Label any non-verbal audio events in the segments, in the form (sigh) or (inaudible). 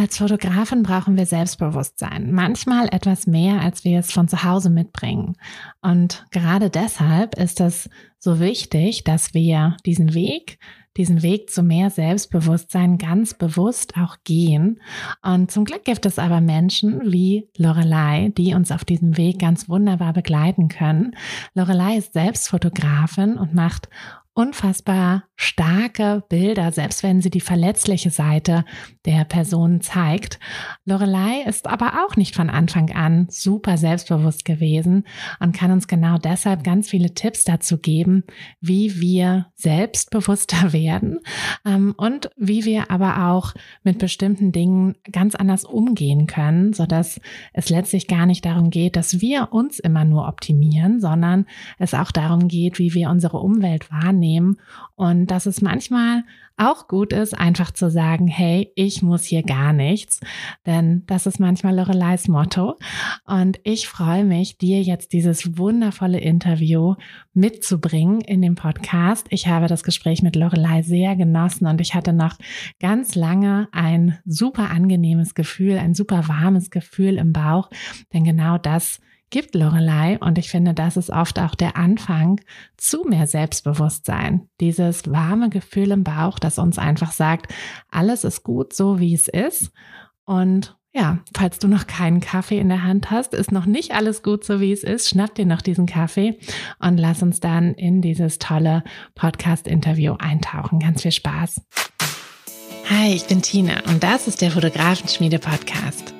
Als Fotografin brauchen wir Selbstbewusstsein, manchmal etwas mehr, als wir es von zu Hause mitbringen. Und gerade deshalb ist es so wichtig, dass wir diesen Weg, diesen Weg zu mehr Selbstbewusstsein ganz bewusst auch gehen. Und zum Glück gibt es aber Menschen wie Lorelei, die uns auf diesem Weg ganz wunderbar begleiten können. Lorelei ist selbst Fotografin und macht unfassbar starke Bilder, selbst wenn sie die verletzliche Seite der Person zeigt. Lorelei ist aber auch nicht von Anfang an super selbstbewusst gewesen und kann uns genau deshalb ganz viele Tipps dazu geben, wie wir selbstbewusster (laughs) werden ähm, und wie wir aber auch mit bestimmten Dingen ganz anders umgehen können, so dass es letztlich gar nicht darum geht, dass wir uns immer nur optimieren, sondern es auch darum geht, wie wir unsere Umwelt wahrnehmen wahrnehmen und dass es manchmal auch gut ist, einfach zu sagen, hey, ich muss hier gar nichts, denn das ist manchmal Loreleis Motto. Und ich freue mich, dir jetzt dieses wundervolle Interview mitzubringen in dem Podcast. Ich habe das Gespräch mit Lorelei sehr genossen und ich hatte noch ganz lange ein super angenehmes Gefühl, ein super warmes Gefühl im Bauch, denn genau das gibt Lorelei und ich finde, das ist oft auch der Anfang zu mehr Selbstbewusstsein. Dieses warme Gefühl im Bauch, das uns einfach sagt, alles ist gut so, wie es ist. Und ja, falls du noch keinen Kaffee in der Hand hast, ist noch nicht alles gut so, wie es ist, schnapp dir noch diesen Kaffee und lass uns dann in dieses tolle Podcast-Interview eintauchen. Ganz viel Spaß. Hi, ich bin Tina und das ist der Fotografenschmiede-Podcast.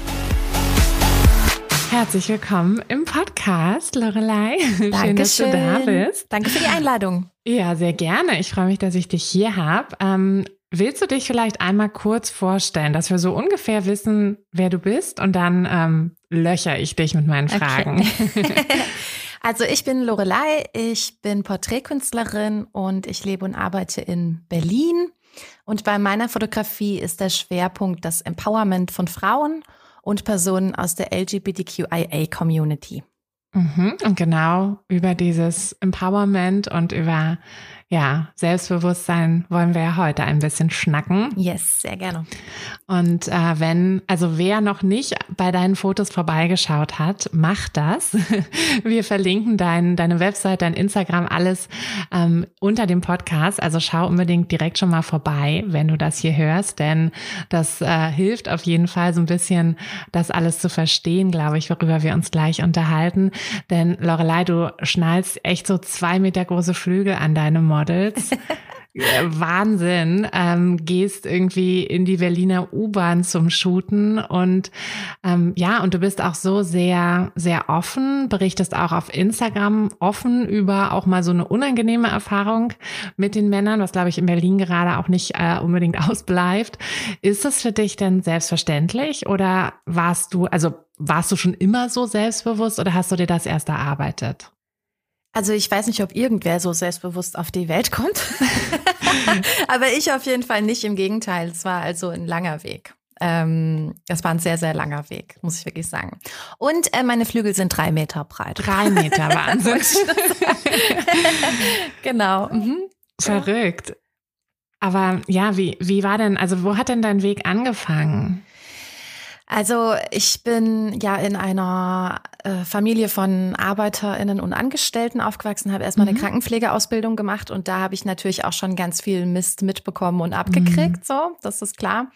Herzlich willkommen im Podcast, Lorelei. (laughs) Schön, dass du da bist. Danke für die Einladung. Ja, sehr gerne. Ich freue mich, dass ich dich hier habe. Ähm, willst du dich vielleicht einmal kurz vorstellen, dass wir so ungefähr wissen, wer du bist und dann ähm, löcher ich dich mit meinen Fragen. Okay. (laughs) (laughs) also ich bin Lorelei, ich bin Porträtkünstlerin und ich lebe und arbeite in Berlin. Und bei meiner Fotografie ist der Schwerpunkt das Empowerment von Frauen und Personen aus der LGBTQIA-Community. Mhm, und genau über dieses Empowerment und über ja, Selbstbewusstsein wollen wir ja heute ein bisschen schnacken. Yes, sehr gerne. Und äh, wenn, also wer noch nicht bei deinen Fotos vorbeigeschaut hat, mach das. (laughs) Wir verlinken dein, deine Website, dein Instagram, alles ähm, unter dem Podcast. Also schau unbedingt direkt schon mal vorbei, wenn du das hier hörst, denn das äh, hilft auf jeden Fall so ein bisschen, das alles zu verstehen, glaube ich, worüber wir uns gleich unterhalten. Denn Lorelei, du schnallst echt so zwei Meter große Flügel an deinem Models. Wahnsinn. Ähm, gehst irgendwie in die Berliner U-Bahn zum Shooten und ähm, ja, und du bist auch so sehr, sehr offen, berichtest auch auf Instagram offen über auch mal so eine unangenehme Erfahrung mit den Männern, was glaube ich in Berlin gerade auch nicht äh, unbedingt (laughs) ausbleibt. Ist es für dich denn selbstverständlich oder warst du, also warst du schon immer so selbstbewusst oder hast du dir das erst erarbeitet? Also ich weiß nicht, ob irgendwer so selbstbewusst auf die Welt kommt. (laughs) Aber ich auf jeden Fall nicht. Im Gegenteil, es war also ein langer Weg. Ähm, das war ein sehr, sehr langer Weg, muss ich wirklich sagen. Und äh, meine Flügel sind drei Meter breit. Drei Meter, (laughs) Wahnsinn. genau. Mhm. Verrückt. Aber ja, wie, wie war denn, also wo hat denn dein Weg angefangen? Also ich bin ja in einer äh, Familie von Arbeiterinnen und Angestellten aufgewachsen, habe erstmal mhm. eine Krankenpflegeausbildung gemacht und da habe ich natürlich auch schon ganz viel Mist mitbekommen und abgekriegt, mhm. so, das ist klar.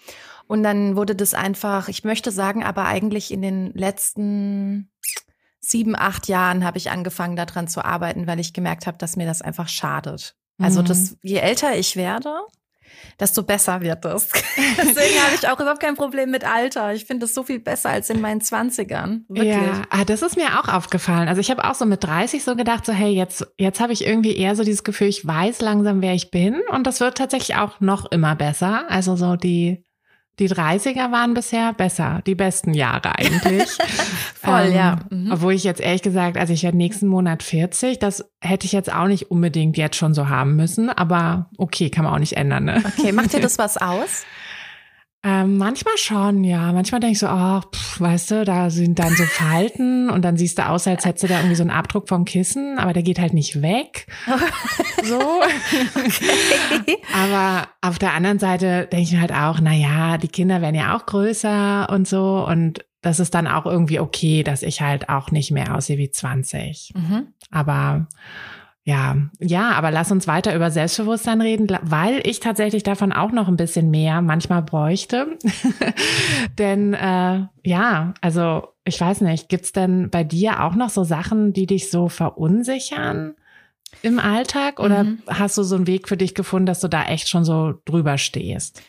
Und dann wurde das einfach, ich möchte sagen, aber eigentlich in den letzten sieben, acht Jahren habe ich angefangen daran zu arbeiten, weil ich gemerkt habe, dass mir das einfach schadet. Also mhm. das, je älter ich werde, desto besser wird das. (laughs) Deswegen habe ich auch überhaupt kein Problem mit Alter. Ich finde das so viel besser als in meinen Zwanzigern. Wirklich. Ja, ah, das ist mir auch aufgefallen. Also ich habe auch so mit 30 so gedacht, so hey, jetzt, jetzt habe ich irgendwie eher so dieses Gefühl, ich weiß langsam, wer ich bin. Und das wird tatsächlich auch noch immer besser. Also so die die 30er waren bisher besser, die besten Jahre eigentlich. (laughs) Voll, ähm, ja. Mhm. Obwohl ich jetzt ehrlich gesagt, also ich werde nächsten Monat 40, das hätte ich jetzt auch nicht unbedingt jetzt schon so haben müssen, aber okay, kann man auch nicht ändern. Ne? Okay, macht dir (laughs) das was aus? Ähm, manchmal schon, ja. Manchmal denke ich so, oh, pff, weißt du, da sind dann so Falten und dann siehst du aus, als hättest du da irgendwie so einen Abdruck vom Kissen, aber der geht halt nicht weg. (laughs) so. Okay. Aber auf der anderen Seite denke ich mir halt auch, na ja, die Kinder werden ja auch größer und so und das ist dann auch irgendwie okay, dass ich halt auch nicht mehr aussehe wie 20. Mhm. Aber ja, ja, aber lass uns weiter über Selbstbewusstsein reden, weil ich tatsächlich davon auch noch ein bisschen mehr manchmal bräuchte. (laughs) denn äh, ja, also ich weiß nicht, gibt's denn bei dir auch noch so Sachen, die dich so verunsichern im Alltag? Oder mhm. hast du so einen Weg für dich gefunden, dass du da echt schon so drüber stehst?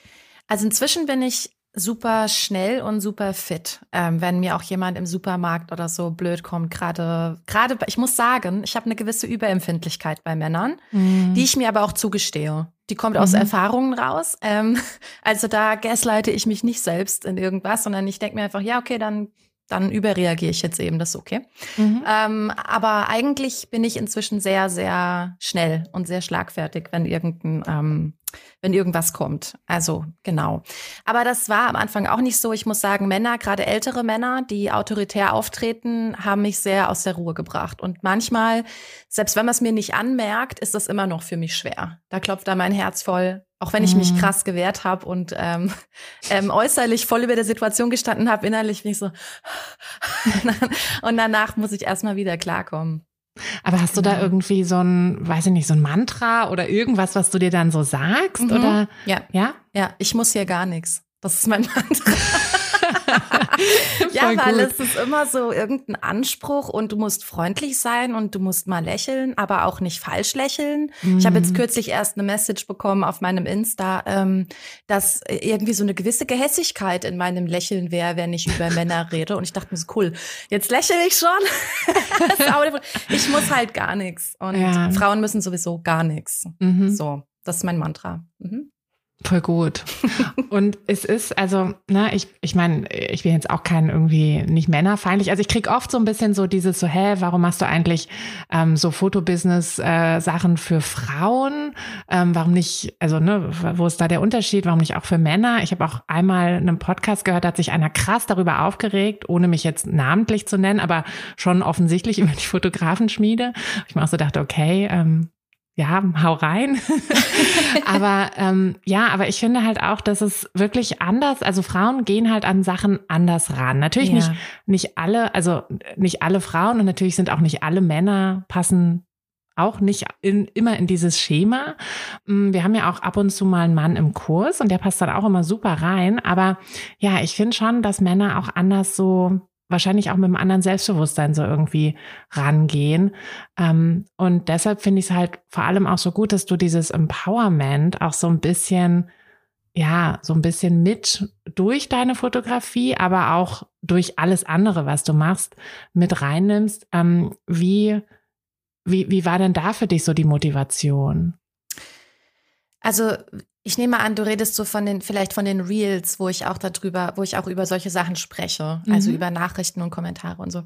Also inzwischen bin ich super schnell und super fit, ähm, wenn mir auch jemand im Supermarkt oder so blöd kommt. Gerade, gerade, ich muss sagen, ich habe eine gewisse Überempfindlichkeit bei Männern, mhm. die ich mir aber auch zugestehe. Die kommt aus mhm. Erfahrungen raus. Ähm, (laughs) also da gasleite ich mich nicht selbst in irgendwas, sondern ich denke mir einfach, ja, okay, dann dann überreagiere ich jetzt eben, das ist okay. Mhm. Ähm, aber eigentlich bin ich inzwischen sehr, sehr schnell und sehr schlagfertig, wenn irgendein, ähm, wenn irgendwas kommt. Also genau. Aber das war am Anfang auch nicht so. Ich muss sagen, Männer, gerade ältere Männer, die autoritär auftreten, haben mich sehr aus der Ruhe gebracht. Und manchmal, selbst wenn man es mir nicht anmerkt, ist das immer noch für mich schwer. Da klopft da mein Herz voll auch wenn ich mich mhm. krass gewehrt habe und ähm, (laughs) ähm, äußerlich voll über der Situation gestanden habe, innerlich bin ich so. (laughs) und danach muss ich erstmal wieder klarkommen. Aber hast du da irgendwie so ein, weiß ich nicht, so ein Mantra oder irgendwas, was du dir dann so sagst? Mhm. Oder? Ja. Ja? Ja, ich muss hier gar nichts. Das ist mein (laughs) Mantra. Ja, weil gut. es ist immer so irgendein Anspruch und du musst freundlich sein und du musst mal lächeln, aber auch nicht falsch lächeln. Mhm. Ich habe jetzt kürzlich erst eine Message bekommen auf meinem Insta, ähm, dass irgendwie so eine gewisse Gehässigkeit in meinem Lächeln wäre, wenn ich über Männer rede. Und ich dachte mir so, cool, jetzt lächle ich schon. (laughs) ich muss halt gar nichts. Und ja. Frauen müssen sowieso gar nichts. Mhm. So, das ist mein Mantra. Mhm. Voll gut. Und es ist, also, ne, ich, ich meine, ich bin jetzt auch kein irgendwie nicht männerfeindlich. Also ich krieg oft so ein bisschen so dieses so, hä, warum machst du eigentlich ähm, so Fotobusiness-Sachen äh, für Frauen? Ähm, warum nicht, also, ne, wo ist da der Unterschied? Warum nicht auch für Männer? Ich habe auch einmal einen Podcast gehört, da hat sich einer krass darüber aufgeregt, ohne mich jetzt namentlich zu nennen, aber schon offensichtlich (laughs) über die Fotografenschmiede. Ich mir auch so dachte, okay, ähm, ja, hau rein. (laughs) aber ähm, ja, aber ich finde halt auch, dass es wirklich anders, also Frauen gehen halt an Sachen anders ran. Natürlich ja. nicht, nicht alle, also nicht alle Frauen und natürlich sind auch nicht alle Männer passen auch nicht in, immer in dieses Schema. Mm, wir haben ja auch ab und zu mal einen Mann im Kurs und der passt dann auch immer super rein. Aber ja, ich finde schon, dass Männer auch anders so wahrscheinlich auch mit einem anderen Selbstbewusstsein so irgendwie rangehen. Ähm, und deshalb finde ich es halt vor allem auch so gut, dass du dieses Empowerment auch so ein bisschen, ja, so ein bisschen mit durch deine Fotografie, aber auch durch alles andere, was du machst, mit reinnimmst. Ähm, wie, wie, wie war denn da für dich so die Motivation? Also ich nehme an, du redest so von den, vielleicht von den Reels, wo ich auch darüber, wo ich auch über solche Sachen spreche, also mhm. über Nachrichten und Kommentare und so.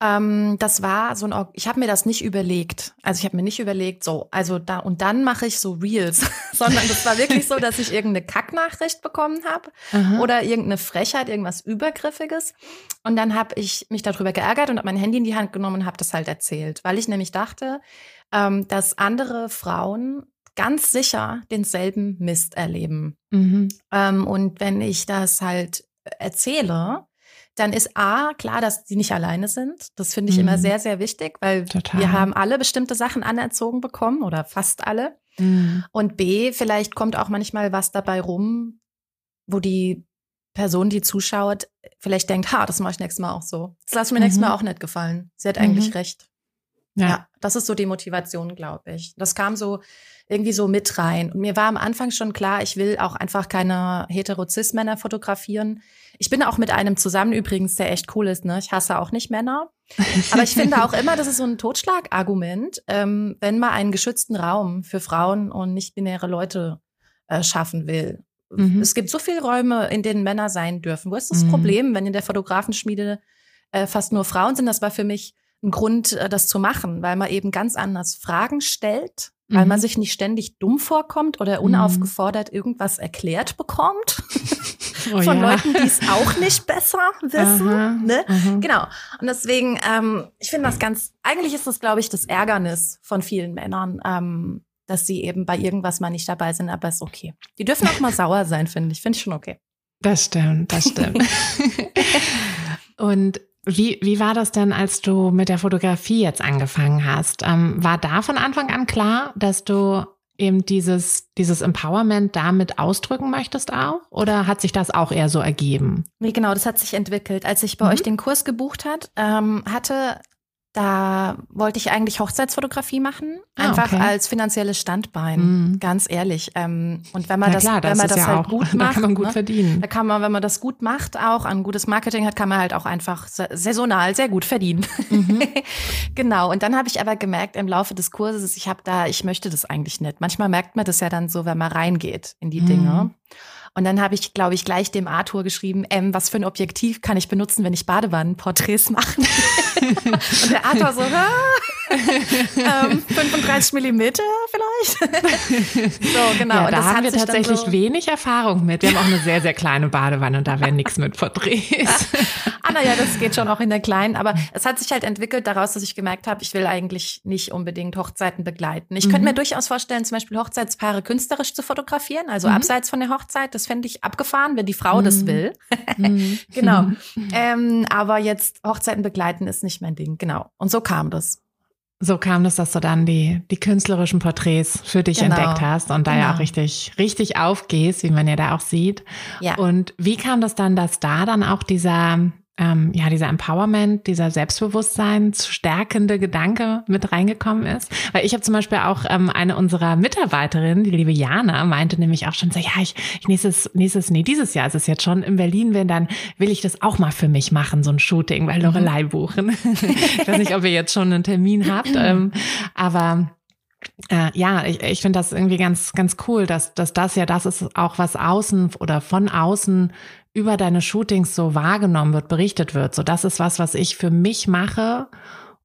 Ähm, das war so ein, ich habe mir das nicht überlegt. Also ich habe mir nicht überlegt, so, also da und dann mache ich so Reels, (laughs) sondern das war wirklich so, dass ich irgendeine Kacknachricht bekommen habe oder irgendeine Frechheit, irgendwas Übergriffiges. Und dann habe ich mich darüber geärgert und habe mein Handy in die Hand genommen und habe das halt erzählt, weil ich nämlich dachte, ähm, dass andere Frauen ganz sicher denselben Mist erleben. Mhm. Ähm, und wenn ich das halt erzähle, dann ist A, klar, dass sie nicht alleine sind. Das finde ich mhm. immer sehr, sehr wichtig, weil Total. wir haben alle bestimmte Sachen anerzogen bekommen oder fast alle. Mhm. Und B, vielleicht kommt auch manchmal was dabei rum, wo die Person, die zuschaut, vielleicht denkt, ha, das mache ich nächstes Mal auch so. Das lasse mir mhm. nächstes Mal auch nicht gefallen. Sie hat eigentlich mhm. recht. Ja. ja, das ist so die Motivation, glaube ich. Das kam so irgendwie so mit rein. Und mir war am Anfang schon klar, ich will auch einfach keine Heterozis-Männer fotografieren. Ich bin auch mit einem zusammen übrigens, der echt cool ist. Ne? Ich hasse auch nicht Männer. Aber ich finde auch immer, das ist so ein Totschlagargument, ähm, wenn man einen geschützten Raum für Frauen und nicht-binäre Leute äh, schaffen will. Mhm. Es gibt so viele Räume, in denen Männer sein dürfen. Wo ist das mhm. Problem, wenn in der Fotografenschmiede äh, fast nur Frauen sind? Das war für mich ein Grund, äh, das zu machen, weil man eben ganz anders Fragen stellt, weil mhm. man sich nicht ständig dumm vorkommt oder mhm. unaufgefordert irgendwas erklärt bekommt. (laughs) Oh, von ja. Leuten, die es auch nicht besser wissen. Aha, ne? Aha. Genau. Und deswegen, ähm, ich finde das ganz, eigentlich ist das, glaube ich, das Ärgernis von vielen Männern, ähm, dass sie eben bei irgendwas mal nicht dabei sind, aber ist okay. Die dürfen auch mal (laughs) sauer sein, finde ich. Finde ich schon okay. Das stimmt, das stimmt. (laughs) Und wie, wie war das denn, als du mit der Fotografie jetzt angefangen hast? Ähm, war da von Anfang an klar, dass du eben dieses, dieses Empowerment damit ausdrücken möchtest auch? Oder hat sich das auch eher so ergeben? Nee, genau, das hat sich entwickelt. Als ich bei mhm. euch den Kurs gebucht hat, ähm, hatte da wollte ich eigentlich Hochzeitsfotografie machen, ah, einfach okay. als finanzielles Standbein, mm. ganz ehrlich. Ähm, und wenn man das, klar, das, wenn man das ja halt auch, gut macht, (laughs) da kann man gut ne, verdienen. Da kann man, wenn man das gut macht, auch ein gutes Marketing hat, kann man halt auch einfach saisonal sehr gut verdienen. Mhm. (laughs) genau. Und dann habe ich aber gemerkt im Laufe des Kurses, ich habe da, ich möchte das eigentlich nicht. Manchmal merkt man das ja dann so, wenn man reingeht in die mm. Dinge. Und dann habe ich, glaube ich, gleich dem Arthur geschrieben, ähm, was für ein Objektiv kann ich benutzen, wenn ich Badewannenporträts (laughs) mache? Und der Arthur so, ähm, 35 Millimeter vielleicht? (laughs) so, genau. Ja, da haben wir tatsächlich so wenig Erfahrung mit. Wir haben auch eine sehr, sehr kleine Badewanne und da wäre nichts mit Porträts. (laughs) ah, naja, das geht schon auch in der kleinen. Aber es hat sich halt entwickelt daraus, dass ich gemerkt habe, ich will eigentlich nicht unbedingt Hochzeiten begleiten. Ich mhm. könnte mir durchaus vorstellen, zum Beispiel Hochzeitspaare künstlerisch zu fotografieren, also mhm. abseits von der Hochzeit. Das fände ich abgefahren, wenn die Frau mhm. das will. Mhm. (laughs) genau. Ähm, aber jetzt Hochzeiten begleiten ist nicht mein Ding. Genau. Und so kam das. So kam es, dass du dann die, die künstlerischen Porträts für dich genau. entdeckt hast und da genau. ja auch richtig, richtig aufgehst, wie man ja da auch sieht. Ja. Und wie kam das dann, dass da dann auch dieser, ähm, ja, dieser Empowerment, dieser Selbstbewusstsein stärkende Gedanke mit reingekommen ist. Weil ich habe zum Beispiel auch ähm, eine unserer Mitarbeiterinnen, die liebe Jana, meinte nämlich auch schon so, ja, ich, ich nächstes, nächstes, nee, dieses Jahr ist es jetzt schon in Berlin, wenn dann will ich das auch mal für mich machen, so ein Shooting bei Lorelei mhm. buchen. (laughs) ich weiß nicht, ob ihr jetzt schon einen Termin habt, ähm, aber äh, ja, ich, ich finde das irgendwie ganz, ganz cool, dass, dass das ja das ist auch, was außen oder von außen über deine Shootings so wahrgenommen wird, berichtet wird. So, das ist was, was ich für mich mache,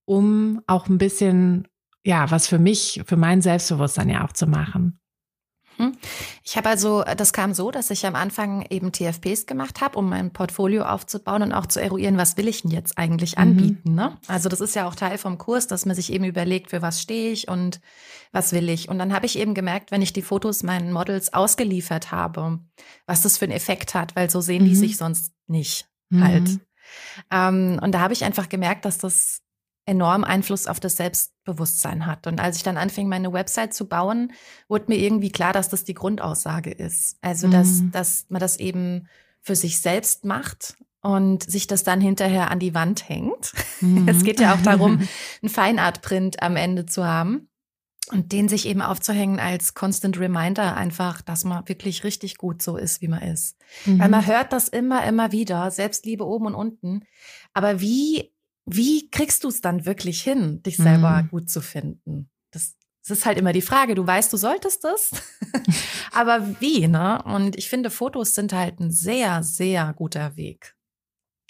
um auch ein bisschen, ja, was für mich, für mein Selbstbewusstsein ja auch zu machen. Hm. Ich habe also, das kam so, dass ich am Anfang eben TFPs gemacht habe, um mein Portfolio aufzubauen und auch zu eruieren, was will ich denn jetzt eigentlich mhm. anbieten. Mhm. Ne? Also das ist ja auch Teil vom Kurs, dass man sich eben überlegt, für was stehe ich und was will ich. Und dann habe ich eben gemerkt, wenn ich die Fotos meinen Models ausgeliefert habe, was das für einen Effekt hat, weil so sehen mhm. die sich sonst nicht halt. Mhm. Ähm, und da habe ich einfach gemerkt, dass das enorm Einfluss auf das Selbstbewusstsein hat. Und als ich dann anfing, meine Website zu bauen, wurde mir irgendwie klar, dass das die Grundaussage ist. Also, dass, mhm. dass man das eben für sich selbst macht und sich das dann hinterher an die Wand hängt. Mhm. (laughs) Es geht ja auch darum, (laughs) einen Feinartprint am Ende zu haben und den sich eben aufzuhängen als Constant Reminder einfach, dass man wirklich richtig gut so ist, wie man ist. Mhm. Weil man hört das immer, immer wieder, Selbstliebe oben und unten. Aber wie, wie kriegst du es dann wirklich hin, dich selber mhm. gut zu finden? Das, das ist halt immer die Frage. Du weißt, du solltest das, (laughs) (laughs) aber wie, ne? Und ich finde, Fotos sind halt ein sehr, sehr guter Weg.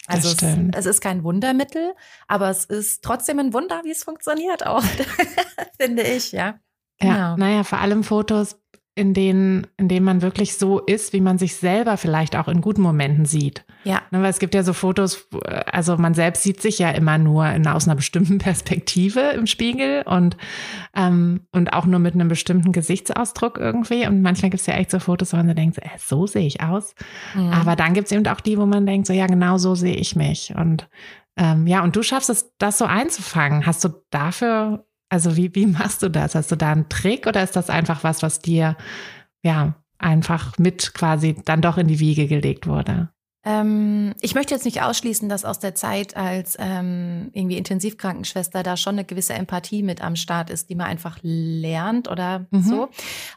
Also es, es, ist kein Wundermittel, aber es ist trotzdem ein Wunder, wie es funktioniert auch, (laughs) finde ich, ja. Genau. Ja, naja, vor allem Fotos in denen, in denen man wirklich so ist, wie man sich selber vielleicht auch in guten Momenten sieht. Ja. Ne, weil es gibt ja so Fotos, also man selbst sieht sich ja immer nur in, aus einer bestimmten (laughs) Perspektive im Spiegel und, ähm, und auch nur mit einem bestimmten Gesichtsausdruck irgendwie. Und manchmal gibt es ja echt so Fotos, wo man so denkt, äh, so sehe ich aus. Mhm. Aber dann gibt es eben auch die, wo man denkt, so ja, genau so sehe ich mich. Und ähm, ja, und du schaffst es, das so einzufangen. Hast du dafür also wie, wie machst du das? Hast du da einen Trick oder ist das einfach was, was dir ja einfach mit quasi dann doch in die Wiege gelegt wurde? Ähm, ich möchte jetzt nicht ausschließen, dass aus der Zeit als ähm, irgendwie Intensivkrankenschwester da schon eine gewisse Empathie mit am Start ist, die man einfach lernt oder mhm. so.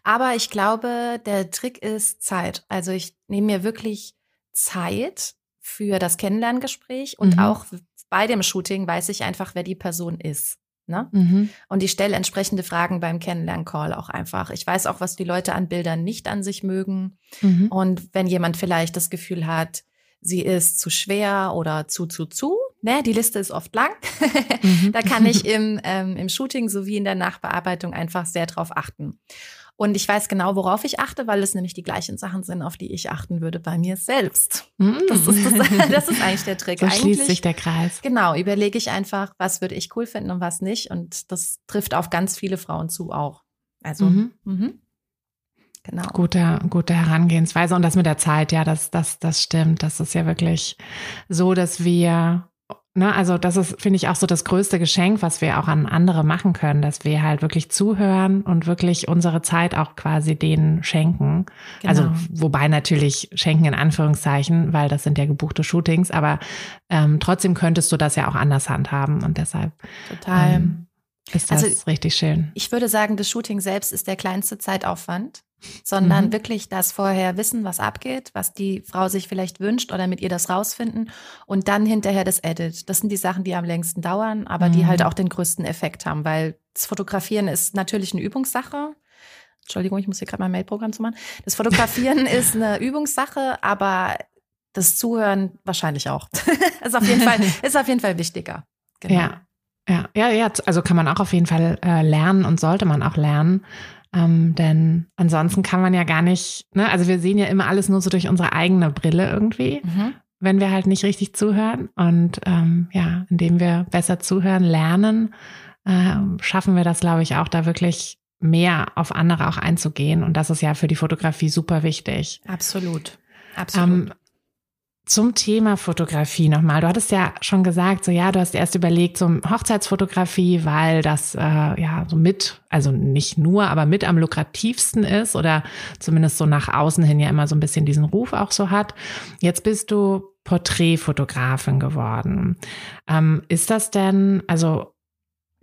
Aber ich glaube, der Trick ist Zeit. Also ich nehme mir wirklich Zeit für das Kennenlerngespräch und mhm. auch bei dem Shooting weiß ich einfach, wer die Person ist. Ne? Mhm. Und ich stelle entsprechende Fragen beim Kennenlern-Call auch einfach. Ich weiß auch, was die Leute an Bildern nicht an sich mögen. Mhm. Und wenn jemand vielleicht das Gefühl hat, sie ist zu schwer oder zu, zu, zu, ne, die Liste ist oft lang, (laughs) mhm. da kann ich im, ähm, im Shooting sowie in der Nachbearbeitung einfach sehr drauf achten. Und ich weiß genau, worauf ich achte, weil es nämlich die gleichen Sachen sind, auf die ich achten würde bei mir selbst. Mm. Das, ist, das, das, ist eigentlich der Trick. So eigentlich, schließt sich der Kreis. Genau, überlege ich einfach, was würde ich cool finden und was nicht. Und das trifft auf ganz viele Frauen zu auch. Also, mhm. Mhm. Genau. Gute, gute Herangehensweise. Und das mit der Zeit, ja, das, das, das stimmt. Das ist ja wirklich so, dass wir Ne, also das ist, finde ich, auch so das größte Geschenk, was wir auch an andere machen können, dass wir halt wirklich zuhören und wirklich unsere Zeit auch quasi denen schenken. Genau. Also wobei natürlich schenken in Anführungszeichen, weil das sind ja gebuchte Shootings, aber ähm, trotzdem könntest du das ja auch anders handhaben und deshalb. Total. Ähm, ist das also, richtig schön. Ich würde sagen, das Shooting selbst ist der kleinste Zeitaufwand sondern mhm. wirklich das vorher wissen, was abgeht, was die Frau sich vielleicht wünscht oder mit ihr das rausfinden und dann hinterher das Edit. Das sind die Sachen, die am längsten dauern, aber mhm. die halt mhm. auch den größten Effekt haben, weil das Fotografieren ist natürlich eine Übungssache. Entschuldigung, ich muss hier gerade mein Mailprogramm zu machen. Das Fotografieren (laughs) ist eine Übungssache, aber das Zuhören wahrscheinlich auch. (laughs) ist auf jeden Fall, (laughs) ist auf jeden Fall wichtiger. Genau. Ja. Ja, ja, ja, also kann man auch auf jeden Fall äh, lernen und sollte man auch lernen. Ähm, denn ansonsten kann man ja gar nicht, ne? also wir sehen ja immer alles nur so durch unsere eigene Brille irgendwie, mhm. wenn wir halt nicht richtig zuhören. Und ähm, ja, indem wir besser zuhören, lernen, äh, schaffen wir das, glaube ich, auch da wirklich mehr auf andere auch einzugehen. Und das ist ja für die Fotografie super wichtig. Absolut. Absolut. Ähm, zum Thema Fotografie nochmal. Du hattest ja schon gesagt, so ja, du hast erst überlegt, so Hochzeitsfotografie, weil das äh, ja so mit, also nicht nur, aber mit am lukrativsten ist oder zumindest so nach außen hin ja immer so ein bisschen diesen Ruf auch so hat. Jetzt bist du Porträtfotografin geworden. Ähm, ist das denn, also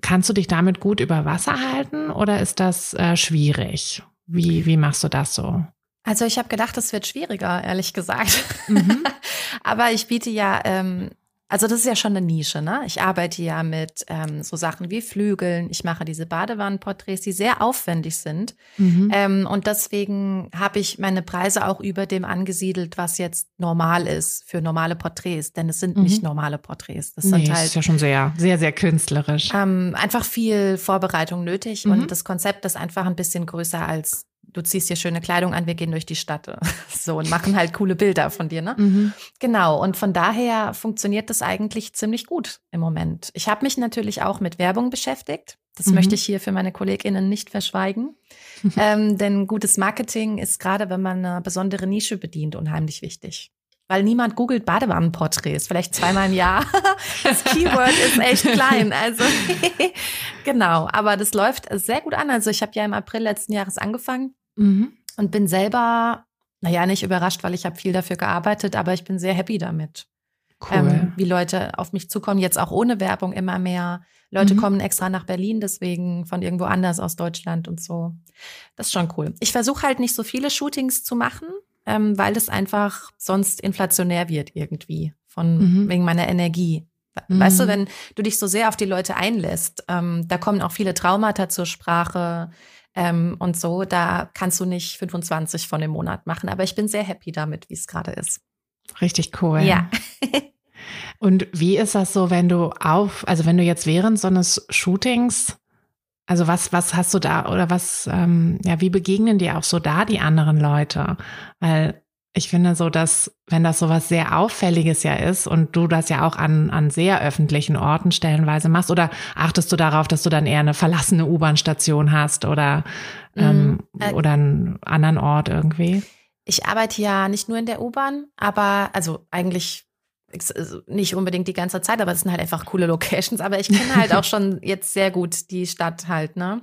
kannst du dich damit gut über Wasser halten oder ist das äh, schwierig? Wie, wie machst du das so? Also ich habe gedacht, es wird schwieriger, ehrlich gesagt. Mhm. (laughs) Aber ich biete ja, ähm, also das ist ja schon eine Nische, ne? Ich arbeite ja mit ähm, so Sachen wie Flügeln. Ich mache diese Badewannenporträts, die sehr aufwendig sind. Mhm. Ähm, und deswegen habe ich meine Preise auch über dem angesiedelt, was jetzt normal ist für normale Porträts. Denn es sind mhm. nicht normale Porträts. Das nee, sind halt, ist ja schon sehr, sehr, sehr künstlerisch. Ähm, einfach viel Vorbereitung nötig. Mhm. Und das Konzept ist einfach ein bisschen größer als du ziehst dir schöne Kleidung an, wir gehen durch die Stadt. (laughs) So und machen halt coole Bilder von dir, ne? Mhm. Genau. Und von daher funktioniert das eigentlich ziemlich gut im Moment. Ich habe mich natürlich auch mit Werbung beschäftigt. Das mhm. möchte ich hier für meine KollegInnen nicht verschweigen. (laughs) ähm, denn gutes Marketing ist gerade, wenn man eine besondere Nische bedient, unheimlich wichtig. Weil niemand googelt Badewannenporträts, vielleicht zweimal im Jahr. (laughs) Das Keyword ist echt klein. Also (laughs) genau, aber das läuft sehr gut an. Also ich habe ja im April letzten Jahres angefangen Mhm. Und bin selber, naja, nicht überrascht, weil ich habe viel dafür gearbeitet, aber ich bin sehr happy damit. Cool. Ähm, wie Leute auf mich zukommen, jetzt auch ohne Werbung immer mehr. Leute mhm. kommen extra nach Berlin, deswegen von irgendwo anders aus Deutschland und so. Das ist schon cool. Ich versuche halt nicht so viele Shootings zu machen, ähm, weil es einfach sonst inflationär wird irgendwie von mhm. wegen meiner Energie. Weißt du, mhm. wenn du dich so sehr auf die Leute einlässt, ähm, da kommen auch viele Traumata zur Sprache ähm, und so, da kannst du nicht 25 von dem Monat machen. Aber ich bin sehr happy damit, wie es gerade ist. Richtig cool. Ja. und wie ist das so, wenn du auf, also wenn du jetzt während so eines Shootings also was, was hast du da oder was, ähm, ja, wie begegnen dir auch so da die anderen Leute? Weil ich finde so, dass wenn das so was sehr Auffälliges ja ist und du das ja auch an, an sehr öffentlichen Orten stellenweise machst, oder achtest du darauf, dass du dann eher eine verlassene U-Bahn-Station hast oder, ähm, mhm. äh, oder einen anderen Ort irgendwie? Ich arbeite ja nicht nur in der U-Bahn, aber also eigentlich nicht unbedingt die ganze Zeit, aber es sind halt einfach coole Locations. Aber ich kenne halt auch (laughs) schon jetzt sehr gut die Stadt halt, ne?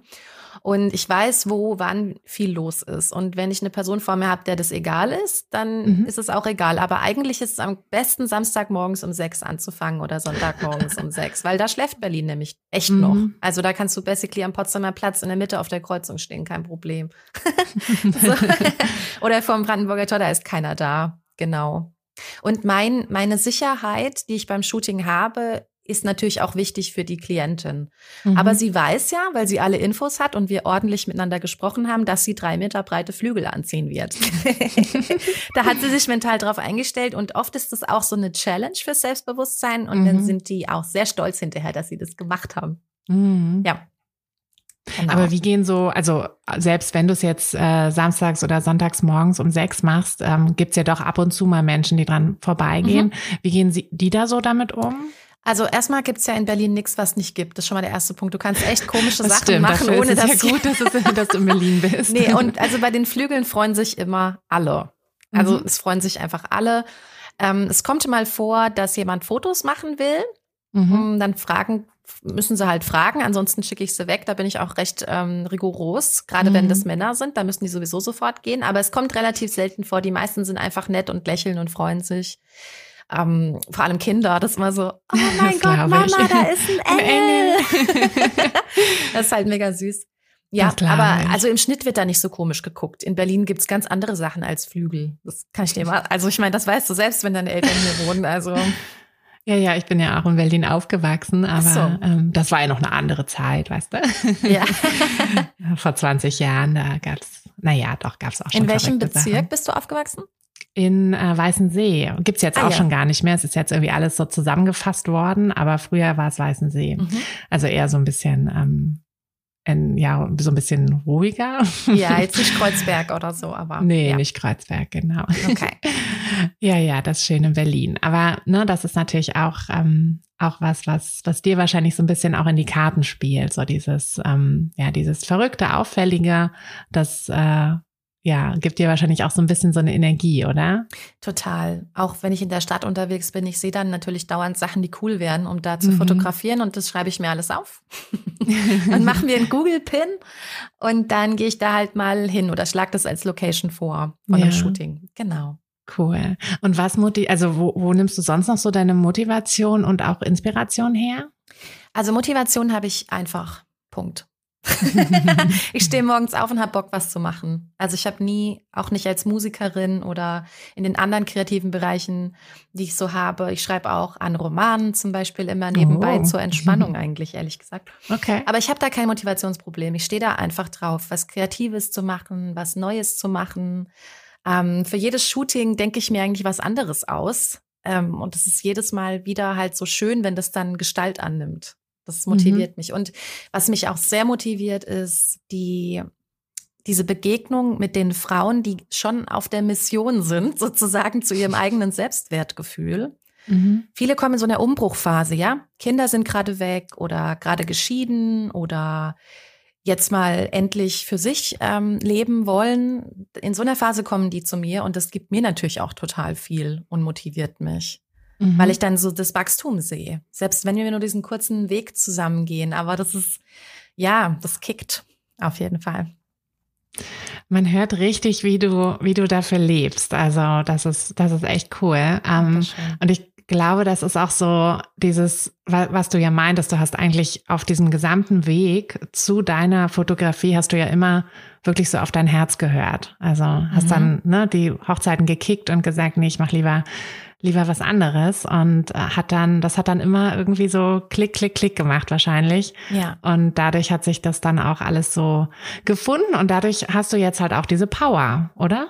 Und ich weiß, wo, wann viel los ist. Und wenn ich eine Person vor mir habe, der das egal ist, dann mhm. ist es auch egal. Aber eigentlich ist es am besten, Samstagmorgens um sechs anzufangen oder Sonntagmorgens um sechs, weil da schläft Berlin nämlich echt mhm. noch. Also da kannst du basically am Potsdamer Platz in der Mitte auf der Kreuzung stehen, kein Problem. (laughs) (laughs) oder vom Brandenburger Tor, da ist keiner da. Genau. Und mein, meine Sicherheit, die ich beim Shooting habe, ist natürlich auch wichtig für die Klientin. Mhm. Aber sie weiß ja, weil sie alle Infos hat und wir ordentlich miteinander gesprochen haben, dass sie drei Meter breite Flügel anziehen wird. (laughs) da hat sie sich mental drauf eingestellt und oft ist das auch so eine Challenge für Selbstbewusstsein und mhm. dann sind die auch sehr stolz hinterher, dass sie das gemacht haben. Mhm. Ja. Genau. Aber wie gehen so, also selbst wenn du es jetzt äh, samstags oder sonntags morgens um sechs machst, ähm, gibt ja doch ab und zu mal Menschen, die dran vorbeigehen. Mhm. Wie gehen sie, die da so damit um? Also erstmal gibt's ja in Berlin nichts, was nicht gibt. Das ist schon mal der erste Punkt. Du kannst echt komische das Sachen stimmt, machen, ohne dass ja gut, dass, es, dass du in Berlin (laughs) bist. nee, und also bei den Flügeln freuen sich immer alle. Also mhm. es freuen sich einfach alle. Ähm, es kommt mal vor, dass jemand Fotos machen will. Mhm. Dann fragen, müssen sie halt fragen, ansonsten schicke ich sie weg. Da bin ich auch recht ähm, rigoros, gerade mhm. wenn das Männer sind, da müssen die sowieso sofort gehen. Aber es kommt relativ selten vor. Die meisten sind einfach nett und lächeln und freuen sich. Ähm, vor allem Kinder, das ist immer so, oh mein (laughs) Gott, Mama, ich. da ist ein (laughs) Engel. (laughs) das ist halt mega süß. Ja, aber also im Schnitt wird da nicht so komisch geguckt. In Berlin gibt's ganz andere Sachen als Flügel. Das kann ich dir mal, also ich meine, das weißt du selbst, wenn deine Eltern hier wohnen. Also ja, ja, ich bin ja auch in Berlin aufgewachsen, aber so. ähm, das war ja noch eine andere Zeit, weißt du? Ja. (laughs) Vor 20 Jahren, da gab's, naja, doch, gab's auch schon. In welchem Bezirk Sachen. bist du aufgewachsen? in äh, Weißensee. Gibt's jetzt ah, auch ja. schon gar nicht mehr. Es ist jetzt irgendwie alles so zusammengefasst worden, aber früher war es Weißensee. Mhm. Also eher so ein bisschen, ähm, in, ja, so ein bisschen ruhiger. Ja, (laughs) jetzt nicht Kreuzberg oder so, aber. Nee, ja. nicht Kreuzberg, genau. Okay. (laughs) ja, ja, das ist schön in Berlin. Aber ne, das ist natürlich auch, ähm, auch was, was, was dir wahrscheinlich so ein bisschen auch in die Karten spielt. So dieses, ähm, ja, dieses verrückte, auffällige, das äh, ja, gibt dir wahrscheinlich auch so ein bisschen so eine Energie, oder? Total. Auch wenn ich in der Stadt unterwegs bin, ich sehe dann natürlich dauernd Sachen, die cool wären, um da zu mhm. fotografieren und das schreibe ich mir alles auf. (laughs) und machen wir einen Google-Pin und dann gehe ich da halt mal hin oder schlag das als Location vor von ja. einem Shooting. Genau. Cool. Und was motiv also wo, wo nimmst du sonst noch so deine Motivation und auch Inspiration her? Also Motivation habe ich einfach. Punkt. (laughs) ich stehe morgens auf und habe Bock, was zu machen. Also ich habe nie, auch nicht als Musikerin oder in den anderen kreativen Bereichen, die ich so habe. Ich schreibe auch an Romanen zum Beispiel immer nebenbei oh. zur Entspannung eigentlich, ehrlich gesagt. Okay. Aber ich habe da kein Motivationsproblem. Ich stehe da einfach drauf, was Kreatives zu machen, was Neues zu machen. Ähm, für jedes Shooting denke ich mir eigentlich was anderes aus. Ähm, und es ist jedes Mal wieder halt so schön, wenn das dann Gestalt annimmt. Das motiviert mhm. mich. Und was mich auch sehr motiviert, ist die, diese Begegnung mit den Frauen, die schon auf der Mission sind, sozusagen zu ihrem eigenen Selbstwertgefühl. Mhm. Viele kommen in so einer Umbruchphase, ja. Kinder sind gerade weg oder gerade geschieden oder jetzt mal endlich für sich ähm, leben wollen. In so einer Phase kommen die zu mir und das gibt mir natürlich auch total viel und motiviert mich mhm. weil ich dann so das Wachstum sehe. Selbst wenn wir nur diesen kurzen Weg zusammengehen. Aber das ist, ja, das kickt auf jeden Fall. Man hört richtig, wie du, wie du dafür lebst. Also das ist, das ist echt cool. Ähm, und ich glaube, das ist auch so dieses, was du ja meintest, du hast eigentlich auf diesem gesamten Weg zu deiner Fotografie hast du ja immer wirklich so auf dein Herz gehört. Also hast mhm. dann ne, die Hochzeiten gekickt und gesagt, nee, ich mach lieber lieber was anderes und äh, hat dann, das hat dann immer irgendwie so klick, klick, klick gemacht wahrscheinlich. Ja. Und dadurch hat sich das dann auch alles so gefunden und dadurch hast du jetzt halt auch diese Power, oder?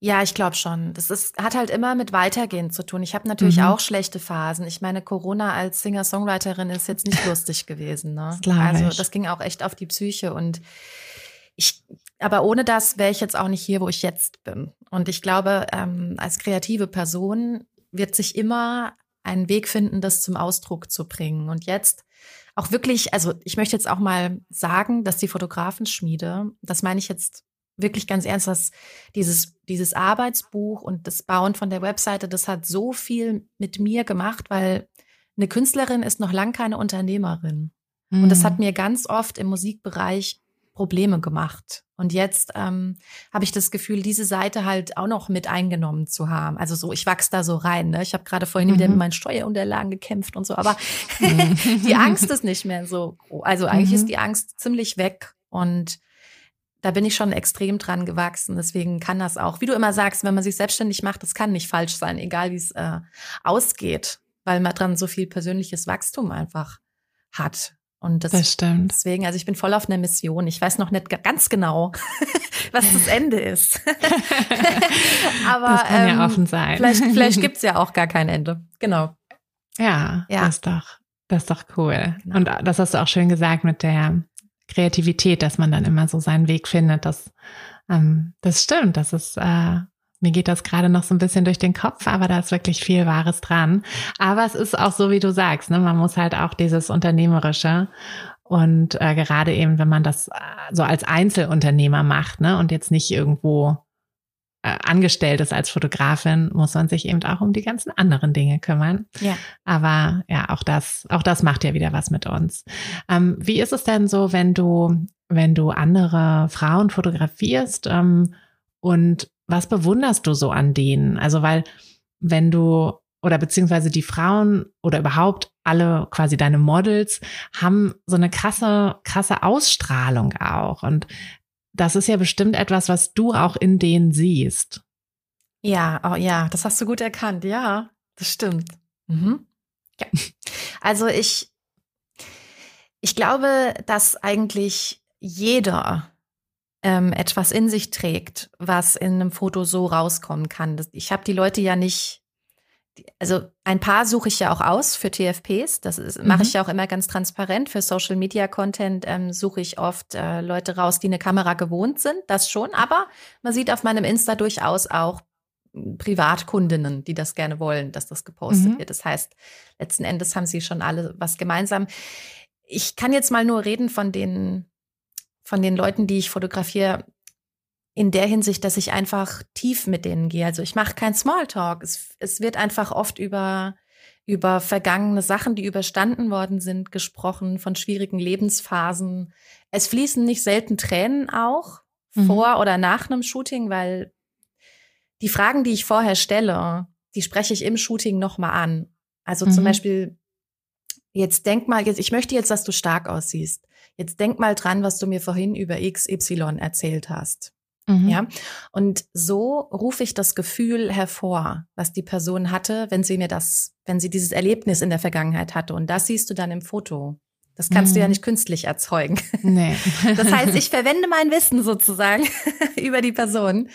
Ja, ich glaube schon. Das ist, hat halt immer mit Weitergehen zu tun. Ich habe natürlich mhm. auch schlechte Phasen. Ich meine, Corona als Singer-Songwriterin ist jetzt nicht lustig gewesen. Ne? Das also das ging auch echt auf die Psyche und ich, aber ohne das wäre ich jetzt auch nicht hier, wo ich jetzt bin. Und ich glaube, ähm, als kreative Person wird sich immer einen Weg finden, das zum Ausdruck zu bringen. Und jetzt auch wirklich, also ich möchte jetzt auch mal sagen, dass die Fotografenschmiede, das meine ich jetzt wirklich ganz ernst, dass dieses, dieses Arbeitsbuch und das Bauen von der Webseite, das hat so viel mit mir gemacht, weil eine Künstlerin ist noch lang keine Unternehmerin. Mhm. Und das hat mhm. mir ganz oft im Musikbereich Probleme gemacht. Und jetzt ähm, habe ich das Gefühl, diese Seite halt auch noch mit eingenommen zu haben. Also so, ich wachse da so rein. Ne? Ich habe gerade vorhin mhm. wieder mit meinen Steuerunterlagen gekämpft und so, aber mhm. (laughs) die Angst ist nicht mehr so. Also eigentlich mhm. ist die Angst ziemlich weg und da bin ich schon extrem dran gewachsen. Deswegen kann das auch, wie du immer sagst, wenn man sich selbstständig macht, das kann nicht falsch sein, egal wie es äh, ausgeht, weil man dran so viel persönliches Wachstum einfach hat. Und das, das stimmt. Deswegen, also ich bin voll auf einer Mission. Ich weiß noch nicht ganz genau, (laughs) was das Ende ist. (laughs) (laughs) Aber das kann ähm, ja offen sein. Vielleicht, vielleicht gibt es ja auch gar kein Ende. Genau. Ja, ja. das ist doch, das ist doch cool. Genau. Und das hast du auch schön gesagt mit der Kreativität, dass man dann immer so seinen Weg findet. Das, ähm, das stimmt. Das ist äh, mir geht das gerade noch so ein bisschen durch den Kopf, aber da ist wirklich viel Wahres dran. Aber es ist auch so, wie du sagst, ne? man muss halt auch dieses Unternehmerische und äh, gerade eben, wenn man das äh, so als Einzelunternehmer macht ne? und jetzt nicht irgendwo äh, angestellt ist als Fotografin, muss man sich eben auch um die ganzen anderen Dinge kümmern. Ja. Aber ja, auch das, auch das macht ja wieder was mit uns. Ähm, wie ist es denn so, wenn du, wenn du andere Frauen fotografierst ähm, und was bewunderst du so an denen? Also, weil wenn du oder beziehungsweise die Frauen oder überhaupt alle quasi deine Models haben so eine krasse, krasse Ausstrahlung auch. Und das ist ja bestimmt etwas, was du auch in denen siehst. Ja, oh ja, das hast du gut erkannt. Ja, das stimmt. Mhm. Ja. (laughs) Also ich, ich glaube, dass eigentlich jeder ähm, etwas in sich trägt, was in einem Foto so rauskommen kann. Ich habe die Leute ja nicht, also ein paar suche ich ja auch aus für TFPs. Das mhm. mache ich ja auch immer ganz transparent. Für Social Media Content ähm, suche ich oft äh, Leute raus, die eine Kamera gewohnt sind. Das schon. Aber man sieht auf meinem Insta durchaus auch Privatkundinnen, die das gerne wollen, dass das gepostet mhm. wird. Das heißt, letzten Endes haben sie schon alle was gemeinsam. Ich kann jetzt mal nur reden von den von den Leuten, die ich fotografiere, in der Hinsicht, dass ich einfach tief mit denen gehe. Also ich mache kein Smalltalk. Es, es wird einfach oft über über vergangene Sachen, die überstanden worden sind, gesprochen, von schwierigen Lebensphasen. Es fließen nicht selten Tränen auch mhm. vor oder nach einem Shooting, weil die Fragen, die ich vorher stelle, die spreche ich im Shooting nochmal an. Also mhm. zum Beispiel, jetzt denk mal, jetzt, ich möchte jetzt, dass du stark aussiehst. Jetzt denk mal dran, was du mir vorhin über XY erzählt hast. Mhm. Ja. Und so rufe ich das Gefühl hervor, was die Person hatte, wenn sie mir das, wenn sie dieses Erlebnis in der Vergangenheit hatte. Und das siehst du dann im Foto. Das kannst mhm. du ja mhm. nicht künstlich erzeugen. Nee. (laughs) Das heißt, ich verwende mein Wissen sozusagen (laughs) über die Person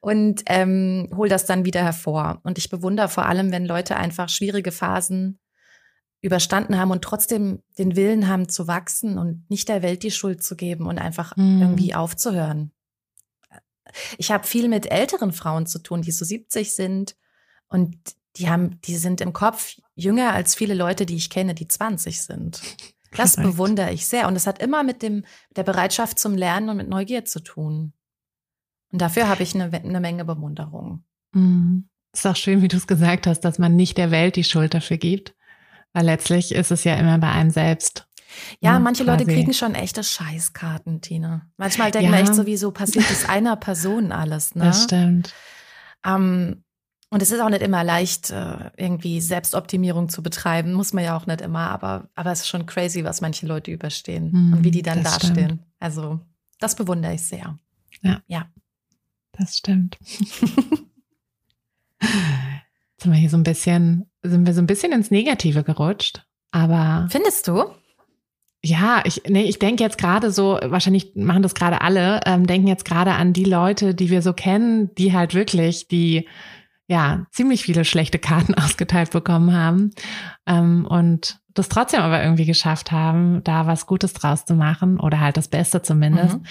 und ähm, hole das dann wieder hervor. Und ich bewundere vor allem, wenn Leute einfach schwierige Phasen überstanden haben und trotzdem den Willen haben zu wachsen und nicht der Welt die Schuld zu geben und einfach mm. irgendwie aufzuhören. Ich habe viel mit älteren Frauen zu tun, die so 70 sind und die haben, die sind im Kopf jünger als viele Leute, die ich kenne, die 20 sind. Das bewundere ich sehr und es hat immer mit dem der Bereitschaft zum Lernen und mit Neugier zu tun. Und dafür habe ich eine, eine Menge Bewunderung. Mm. Ist auch schön, wie du es gesagt hast, dass man nicht der Welt die Schuld dafür gibt, weil letztlich ist es ja immer bei einem selbst. Ja, hm, manche quasi. Leute kriegen schon echte Scheißkarten, Tina. Manchmal denkt ja. man echt so, wieso passiert das einer Person alles, ne? Das stimmt. Ähm, Und es ist auch nicht immer leicht, äh, irgendwie Selbstoptimierung zu betreiben, muss man ja auch nicht immer, aber, aber es ist schon crazy, was manche Leute überstehen mhm, und wie die dann dastehen. Stimmt. Also, das bewundere ich sehr. Ja. Ja. Das stimmt. (laughs) Jetzt sind wir hier so ein bisschen, sind wir so ein bisschen ins Negative gerutscht, aber. Findest du? Ja, ich, nee, ich denke jetzt gerade so, wahrscheinlich machen das gerade alle, ähm, denken jetzt gerade an die Leute, die wir so kennen, die halt wirklich die ja ziemlich viele schlechte Karten (laughs) ausgeteilt bekommen haben ähm, und das trotzdem aber irgendwie geschafft haben, da was Gutes draus zu machen oder halt das Beste zumindest. Mhm.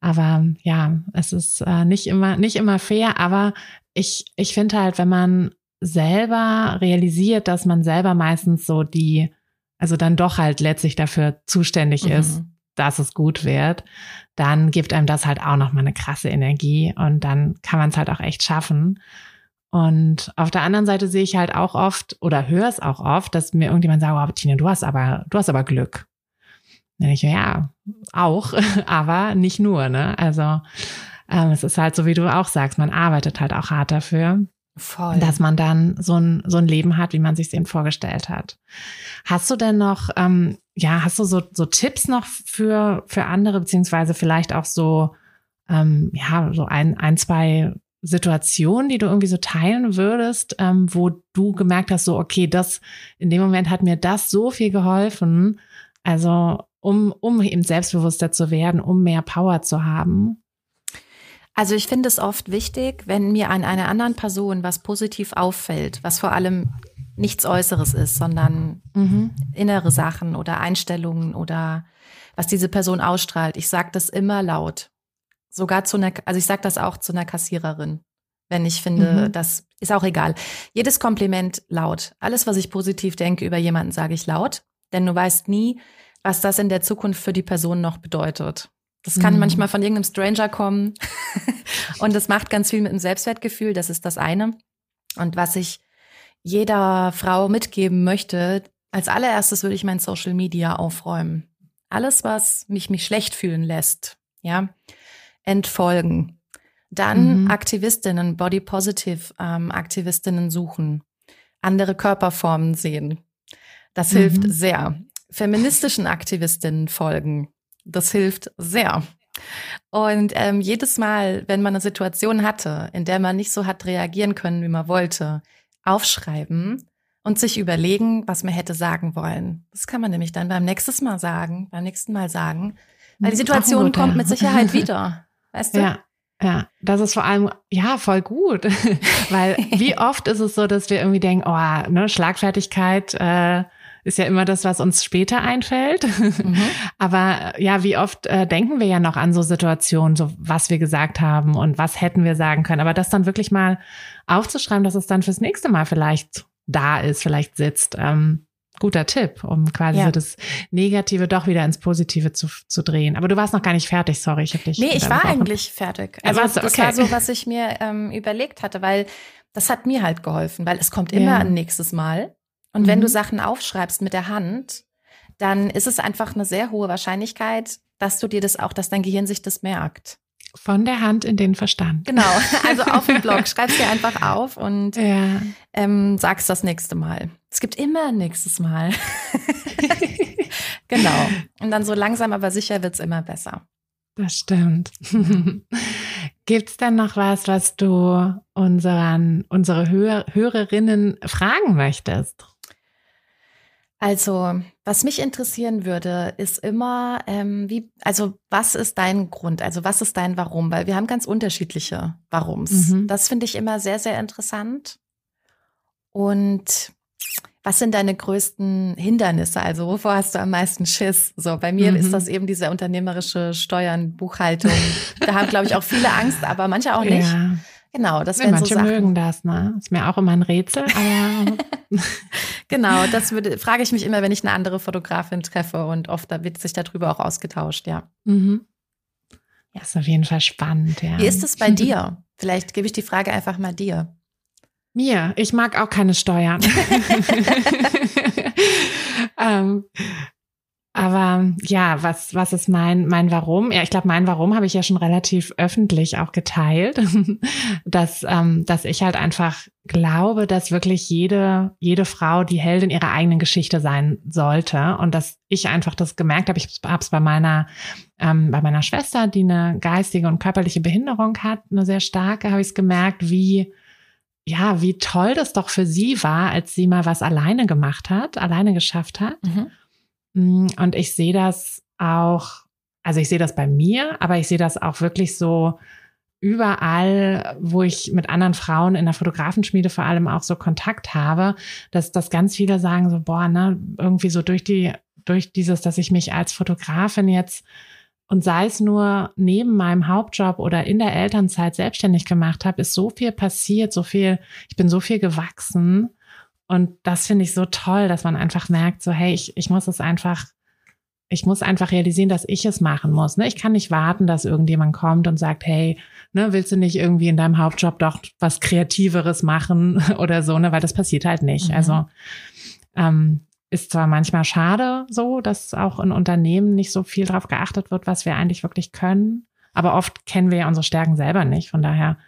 Aber ja, es ist äh, nicht immer nicht immer fair, aber ich ich finde halt, wenn man selber realisiert, dass man selber meistens so die also dann doch halt letztlich dafür zuständig mhm. ist, dass es gut wird, dann gibt einem das halt auch nochmal eine krasse Energie und dann kann man es halt auch echt schaffen. Und auf der anderen Seite sehe ich halt auch oft oder höre es auch oft, dass mir irgendjemand sagt, oh, Bettina, du hast aber, du hast aber Glück. Dann ich, ja, auch, (laughs) aber nicht nur, ne? Also ähm, es ist halt so, wie du auch sagst, man arbeitet halt auch hart dafür. Voll. Dass man dann so ein, so ein Leben hat, wie man sich es eben vorgestellt hat. Hast du denn noch, ähm, ja, hast du so, so Tipps noch für, für andere, beziehungsweise vielleicht auch so, ähm, ja, so ein, ein, zwei Situationen, die du irgendwie so teilen würdest, ähm, wo du gemerkt hast, so, okay, das, in dem Moment hat mir das so viel geholfen. Also, um, um eben selbstbewusster zu werden, um mehr Power zu haben. Also ich finde es oft wichtig, wenn mir an einer anderen Person was positiv auffällt, was vor allem nichts Äußeres ist, sondern mhm. innere Sachen oder Einstellungen oder was diese Person ausstrahlt. Ich sage das immer laut. Sogar zu einer, also ich sage das auch zu einer Kassiererin, wenn ich finde, mhm. das ist auch egal. Jedes Kompliment laut. Alles, was ich positiv denke über jemanden, sage ich laut, denn du weißt nie, was das in der Zukunft für die Person noch bedeutet. Das kann mhm. manchmal von irgendeinem Stranger kommen. (laughs) und das macht ganz viel mit dem Selbstwertgefühl. Das ist das eine. Und was ich jeder Frau mitgeben möchte, als allererstes würde ich mein Social Media aufräumen. Alles, was mich, mich schlecht fühlen lässt, ja, entfolgen. Dann mhm. Aktivistinnen, Body Positive ähm, Aktivistinnen suchen. Andere Körperformen sehen. Das mhm. hilft sehr. Feministischen Aktivistinnen folgen. Das hilft sehr. Und ähm, jedes Mal, wenn man eine Situation hatte, in der man nicht so hat reagieren können, wie man wollte, aufschreiben und sich überlegen, was man hätte sagen wollen. Das kann man nämlich dann beim nächsten Mal sagen, beim nächsten Mal sagen, weil die Situation kommt mit Sicherheit (laughs) wieder. Weißt du? Ja. Ja, das ist vor allem, ja, voll gut. (laughs) Weil wie (laughs) oft ist es so, dass wir irgendwie denken, oh, ne, Schlagfertigkeit, äh, ist ja immer das, was uns später einfällt. Mhm. (laughs) Aber äh, ja, wie oft äh, denken wir ja noch an so Situationen, so was wir gesagt haben und was hätten wir sagen können. Aber das dann wirklich mal aufzuschreiben, dass es dann fürs nächste Mal vielleicht da ist, vielleicht sitzt. Ähm, guter Tipp, um quasi ja. so das Negative doch wieder ins Positive zu, zu drehen. Aber du warst noch gar nicht fertig, sorry. Ich hab dich nee, ich war eigentlich fertig. Also ja, das war so, was ich mir ähm, überlegt hatte, weil das hat mir halt geholfen, weil es kommt immer ja. ein nächstes Mal. Und mhm. wenn du mhm. Sachen aufschreibst mit der Hand, dann ist es einfach eine sehr hohe Wahrscheinlichkeit, dass du dir das auch, dass dein Gehirn sich das merkt. Von der Hand in den Verstand. Genau, (laughs) also auf dem Blog. Schreibst dir einfach auf und ja. ähm, sagst das nächste Mal. Es gibt immer ein nächstes Mal. (laughs) genau. Und dann so langsam aber sicher wird es immer besser. Das stimmt. (laughs) Gibt es denn noch was, was du unseren, unsere Hör Hörerinnen fragen möchtest? Also, was mich interessieren würde, ist immer, ähm, wie, also was ist dein Grund? Also was ist dein Warum? Weil wir haben ganz unterschiedliche Warums. Mhm. Das finde ich immer sehr, sehr interessant. Und was sind deine größten Hindernisse? Also wovor hast du am meisten Schiss? So, bei mir mhm. ist das eben diese unternehmerische Steuern, Buchhaltung. da haben, glaube ich, auch viele Angst, aber manche auch nicht. Ja. Genau, das wären ja, manche so Sachen. mögen das, ne? Ist mir auch immer ein Rätsel, aber (laughs) (laughs) genau, das würde, frage ich mich immer, wenn ich eine andere Fotografin treffe und oft da wird sich darüber auch ausgetauscht, ja. Mhm. ja. Das ist auf jeden Fall spannend, ja. Wie ist es bei (laughs) dir? Vielleicht gebe ich die Frage einfach mal dir. Mir, ich mag auch keine Steuern. ähm, Aber ja, was, was ist mein, mein Warum? Ja, ich glaube, mein Warum habe ich ja schon relativ öffentlich auch geteilt, (laughs) dass, ähm, dass ich halt einfach glaube, dass wirklich jede, jede Frau die Heldin ihrer eigenen Geschichte sein sollte und dass ich einfach das gemerkt habe. Ich habe es bei meiner, ähm, bei meiner Schwester, die eine geistige und körperliche Behinderung hat, eine sehr starke, habe ich es gemerkt, wie, ja, wie toll das doch für sie war, als sie mal was alleine gemacht hat, alleine geschafft hat. Mhm und ich sehe das auch, also ich sehe das bei mir, aber ich sehe das auch wirklich so überall, wo ich mit anderen Frauen in der Fotografenschmiede vor allem auch so Kontakt habe, dass, dass ganz viele sagen so, boah, ne, irgendwie so durch die, durch dieses, dass ich mich als Fotografin jetzt und sei es nur neben meinem Hauptjob oder in der Elternzeit selbstständig gemacht habe, ist so viel passiert, so viel, ich bin so viel gewachsen und das finde ich so toll, dass man einfach merkt, so, hey, ich, ich muss es einfach, ich muss einfach realisieren, dass ich es machen muss. Ne? Ich kann nicht warten, dass irgendjemand kommt und sagt, hey, ne, willst du nicht irgendwie in deinem Hauptjob doch was Kreativeres machen (laughs) oder so, ne? Weil das passiert halt nicht. Mhm. Also ähm, ist zwar manchmal schade so, dass auch in Unternehmen nicht so viel darauf geachtet wird, was wir eigentlich wirklich können. Aber oft kennen wir ja unsere Stärken selber nicht. Von daher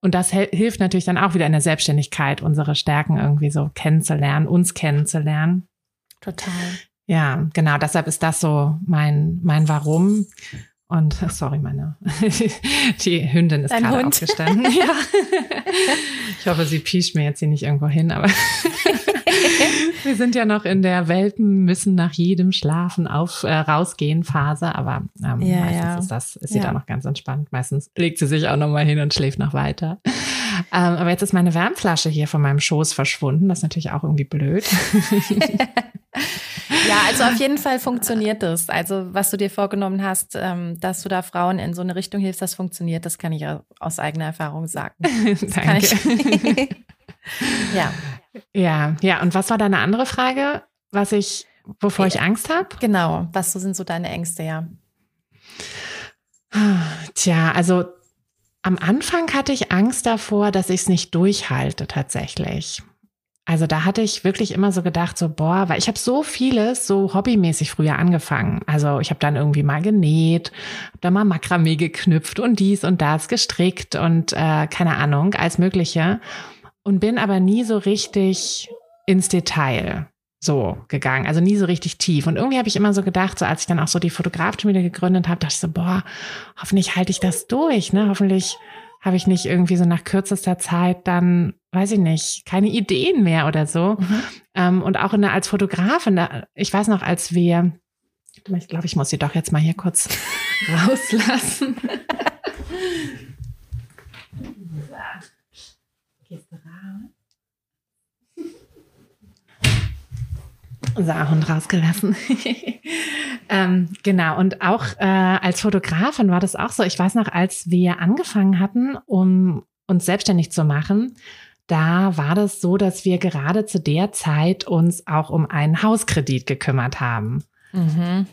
und das hilft natürlich dann auch wieder in der Selbstständigkeit, unsere Stärken irgendwie so kennenzulernen, uns kennenzulernen. Total. Ja, genau. Deshalb ist das so mein, mein Warum. Und sorry, meine (laughs) die Hündin ist Dein gerade Hund. aufgestanden. (laughs) ja. Ich hoffe, sie piescht mir jetzt hier nicht irgendwo hin, aber (laughs) wir sind ja noch in der Welpen müssen nach jedem Schlafen auf äh, rausgehen Phase, aber ähm, ja, meistens ja. ist das ist sie ja. da noch ganz entspannt. Meistens legt sie sich auch noch mal hin und schläft noch weiter. Ähm, aber jetzt ist meine Wärmflasche hier von meinem Schoß verschwunden. Das ist natürlich auch irgendwie blöd. Ja, also auf jeden Fall funktioniert das. Also was du dir vorgenommen hast, ähm, dass du da Frauen in so eine Richtung hilfst, das funktioniert. Das kann ich aus eigener Erfahrung sagen. (laughs) Danke. (laughs) ja. Ja, ja. Und was war deine andere Frage, was ich, wovor ich Angst habe? Genau. Was sind so deine Ängste, ja? Tja, also am Anfang hatte ich Angst davor, dass ich es nicht durchhalte tatsächlich. Also da hatte ich wirklich immer so gedacht, so boah, weil ich habe so vieles so hobbymäßig früher angefangen. Also ich habe dann irgendwie mal genäht, habe dann mal Makramee geknüpft und dies und das gestrickt und äh, keine Ahnung, alles Mögliche und bin aber nie so richtig ins Detail so gegangen, also nie so richtig tief. Und irgendwie habe ich immer so gedacht, so als ich dann auch so die Fotografenschmiede gegründet habe, dachte ich so, boah, hoffentlich halte ich das durch, ne? Hoffentlich habe ich nicht irgendwie so nach kürzester Zeit dann, weiß ich nicht, keine Ideen mehr oder so. Mhm. Ähm, und auch in der, als Fotografin, da, ich weiß noch, als wir, ich glaube, ich muss sie doch jetzt mal hier kurz (laughs) rauslassen. (laughs) Gehst du raus? Unser Hund rausgelassen. (laughs) ähm, genau, und auch äh, als Fotografin war das auch so. Ich weiß noch, als wir angefangen hatten, um uns selbstständig zu machen, da war das so, dass wir gerade zu der Zeit uns auch um einen Hauskredit gekümmert haben. Mhm.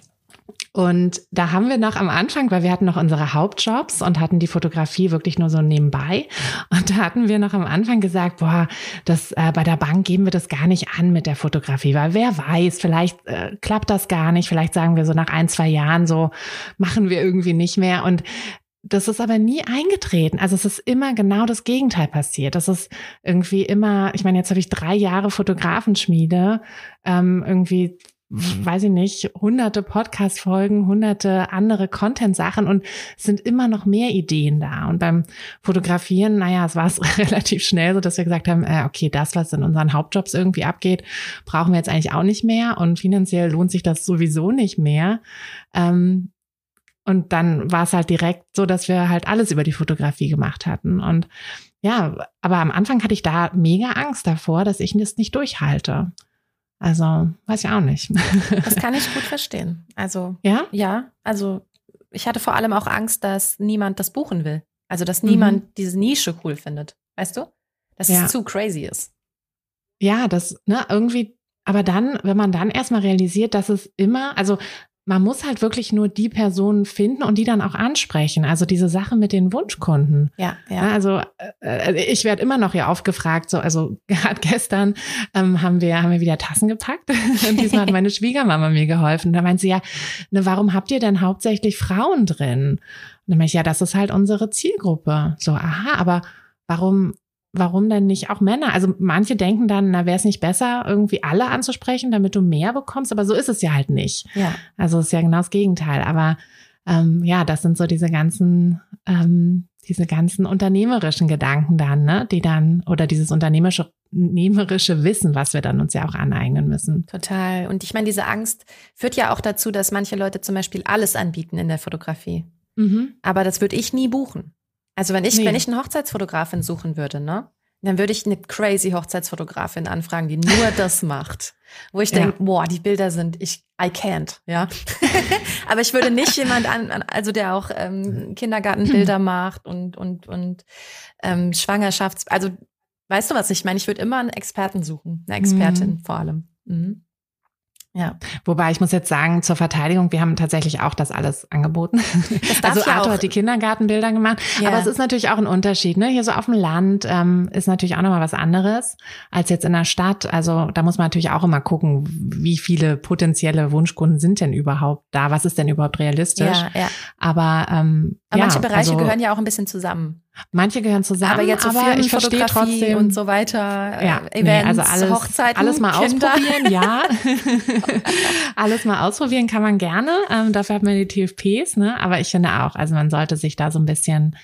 Und da haben wir noch am Anfang, weil wir hatten noch unsere Hauptjobs und hatten die Fotografie wirklich nur so nebenbei. Und da hatten wir noch am Anfang gesagt, boah, das äh, bei der Bank geben wir das gar nicht an mit der Fotografie, weil wer weiß, vielleicht äh, klappt das gar nicht. Vielleicht sagen wir so nach ein, zwei Jahren so, machen wir irgendwie nicht mehr. Und das ist aber nie eingetreten. Also es ist immer genau das Gegenteil passiert. Das ist irgendwie immer, ich meine, jetzt habe ich drei Jahre Fotografenschmiede, ähm, irgendwie weiß ich nicht, hunderte Podcast-Folgen, hunderte andere Content-Sachen und es sind immer noch mehr Ideen da. Und beim Fotografieren, naja, es war es (laughs) relativ schnell so, dass wir gesagt haben, äh, okay, das, was in unseren Hauptjobs irgendwie abgeht, brauchen wir jetzt eigentlich auch nicht mehr und finanziell lohnt sich das sowieso nicht mehr. Ähm, und dann war es halt direkt so, dass wir halt alles über die Fotografie gemacht hatten. Und ja, aber am Anfang hatte ich da mega Angst davor, dass ich das nicht durchhalte. Also, weiß ich auch nicht. Das (laughs) kann ich gut verstehen. Also, ja? Ja, also ich hatte vor allem auch Angst, dass niemand das buchen will. Also, dass niemand mhm. diese Nische cool findet. Weißt du? Dass ja. es zu crazy ist. Ja, das, ne, irgendwie, aber dann, wenn man dann erstmal realisiert, dass es immer, also man muss halt wirklich nur die Personen finden und die dann auch ansprechen. Also diese Sache mit den Wunschkunden. Ja, ja. Also äh, ich werde immer noch hier aufgefragt. So, also (laughs) gerade gestern ähm, haben wir haben wir wieder Tassen gepackt. (laughs) und diesmal hat meine (laughs) Schwiegermama mir geholfen. Da meint sie ja, ne, warum habt ihr denn hauptsächlich Frauen drin? Und dann meine ich ja, das ist halt unsere Zielgruppe. So, aha, aber warum warum denn nicht auch Männer? Also manche denken dann, na, wäre es nicht besser, irgendwie alle anzusprechen, damit du mehr bekommst, aber so ist es ja halt nicht. Ja. Also es ist ja genau das Gegenteil. Aber ähm, ja, das sind so diese ganzen, ähm, diese ganzen unternehmerischen Gedanken dann, ne, die dann, oder dieses unternehmerische, unternehmerische Wissen, was wir dann uns ja auch aneignen müssen. Total. Und ich meine, diese Angst führt ja auch dazu, dass manche Leute zum Beispiel alles anbieten in der Fotografie. Mhm. Aber das würde ich nie buchen. Also wenn ich, nee. wenn ich eine Hochzeitsfotografin suchen würde, ne? Dann würde ich eine crazy Hochzeitsfotografin anfragen, die nur (laughs) das macht. Wo ich ja. denke, boah, die Bilder sind, ich, I can't, ja. (laughs) Aber ich würde nicht jemand an, also der auch ähm, Kindergartenbilder (clears throat) macht und, und, und ähm, Schwangerschafts-, also weißt du was ich meine? Ich würde immer einen Experten suchen, eine Expertin mhm. vor allem. Mhm. Ja. Wobei ich muss jetzt sagen, zur Verteidigung, wir haben tatsächlich auch das alles angeboten. Das (laughs) also Arthur hat die Kindergartenbilder gemacht. Ja. Aber es ist natürlich auch ein Unterschied. Ne? Hier so auf dem Land ähm, ist natürlich auch nochmal was anderes als jetzt in der Stadt. Also da muss man natürlich auch immer gucken, wie viele potenzielle Wunschkunden sind denn überhaupt da? Was ist denn überhaupt realistisch? Ja, ja. Aber, ähm, aber ja, manche Bereiche also, gehören ja auch ein bisschen zusammen. Manche gehören zusammen, aber jetzt so aber ich verstehe trotzdem und so weiter. Ja, äh, Events, nee, also alles, Hochzeiten, alles mal Kinder. ausprobieren, ja. (laughs) alles mal ausprobieren kann man gerne. Ähm, dafür hat man die TFPs, ne? Aber ich finde auch, also man sollte sich da so ein bisschen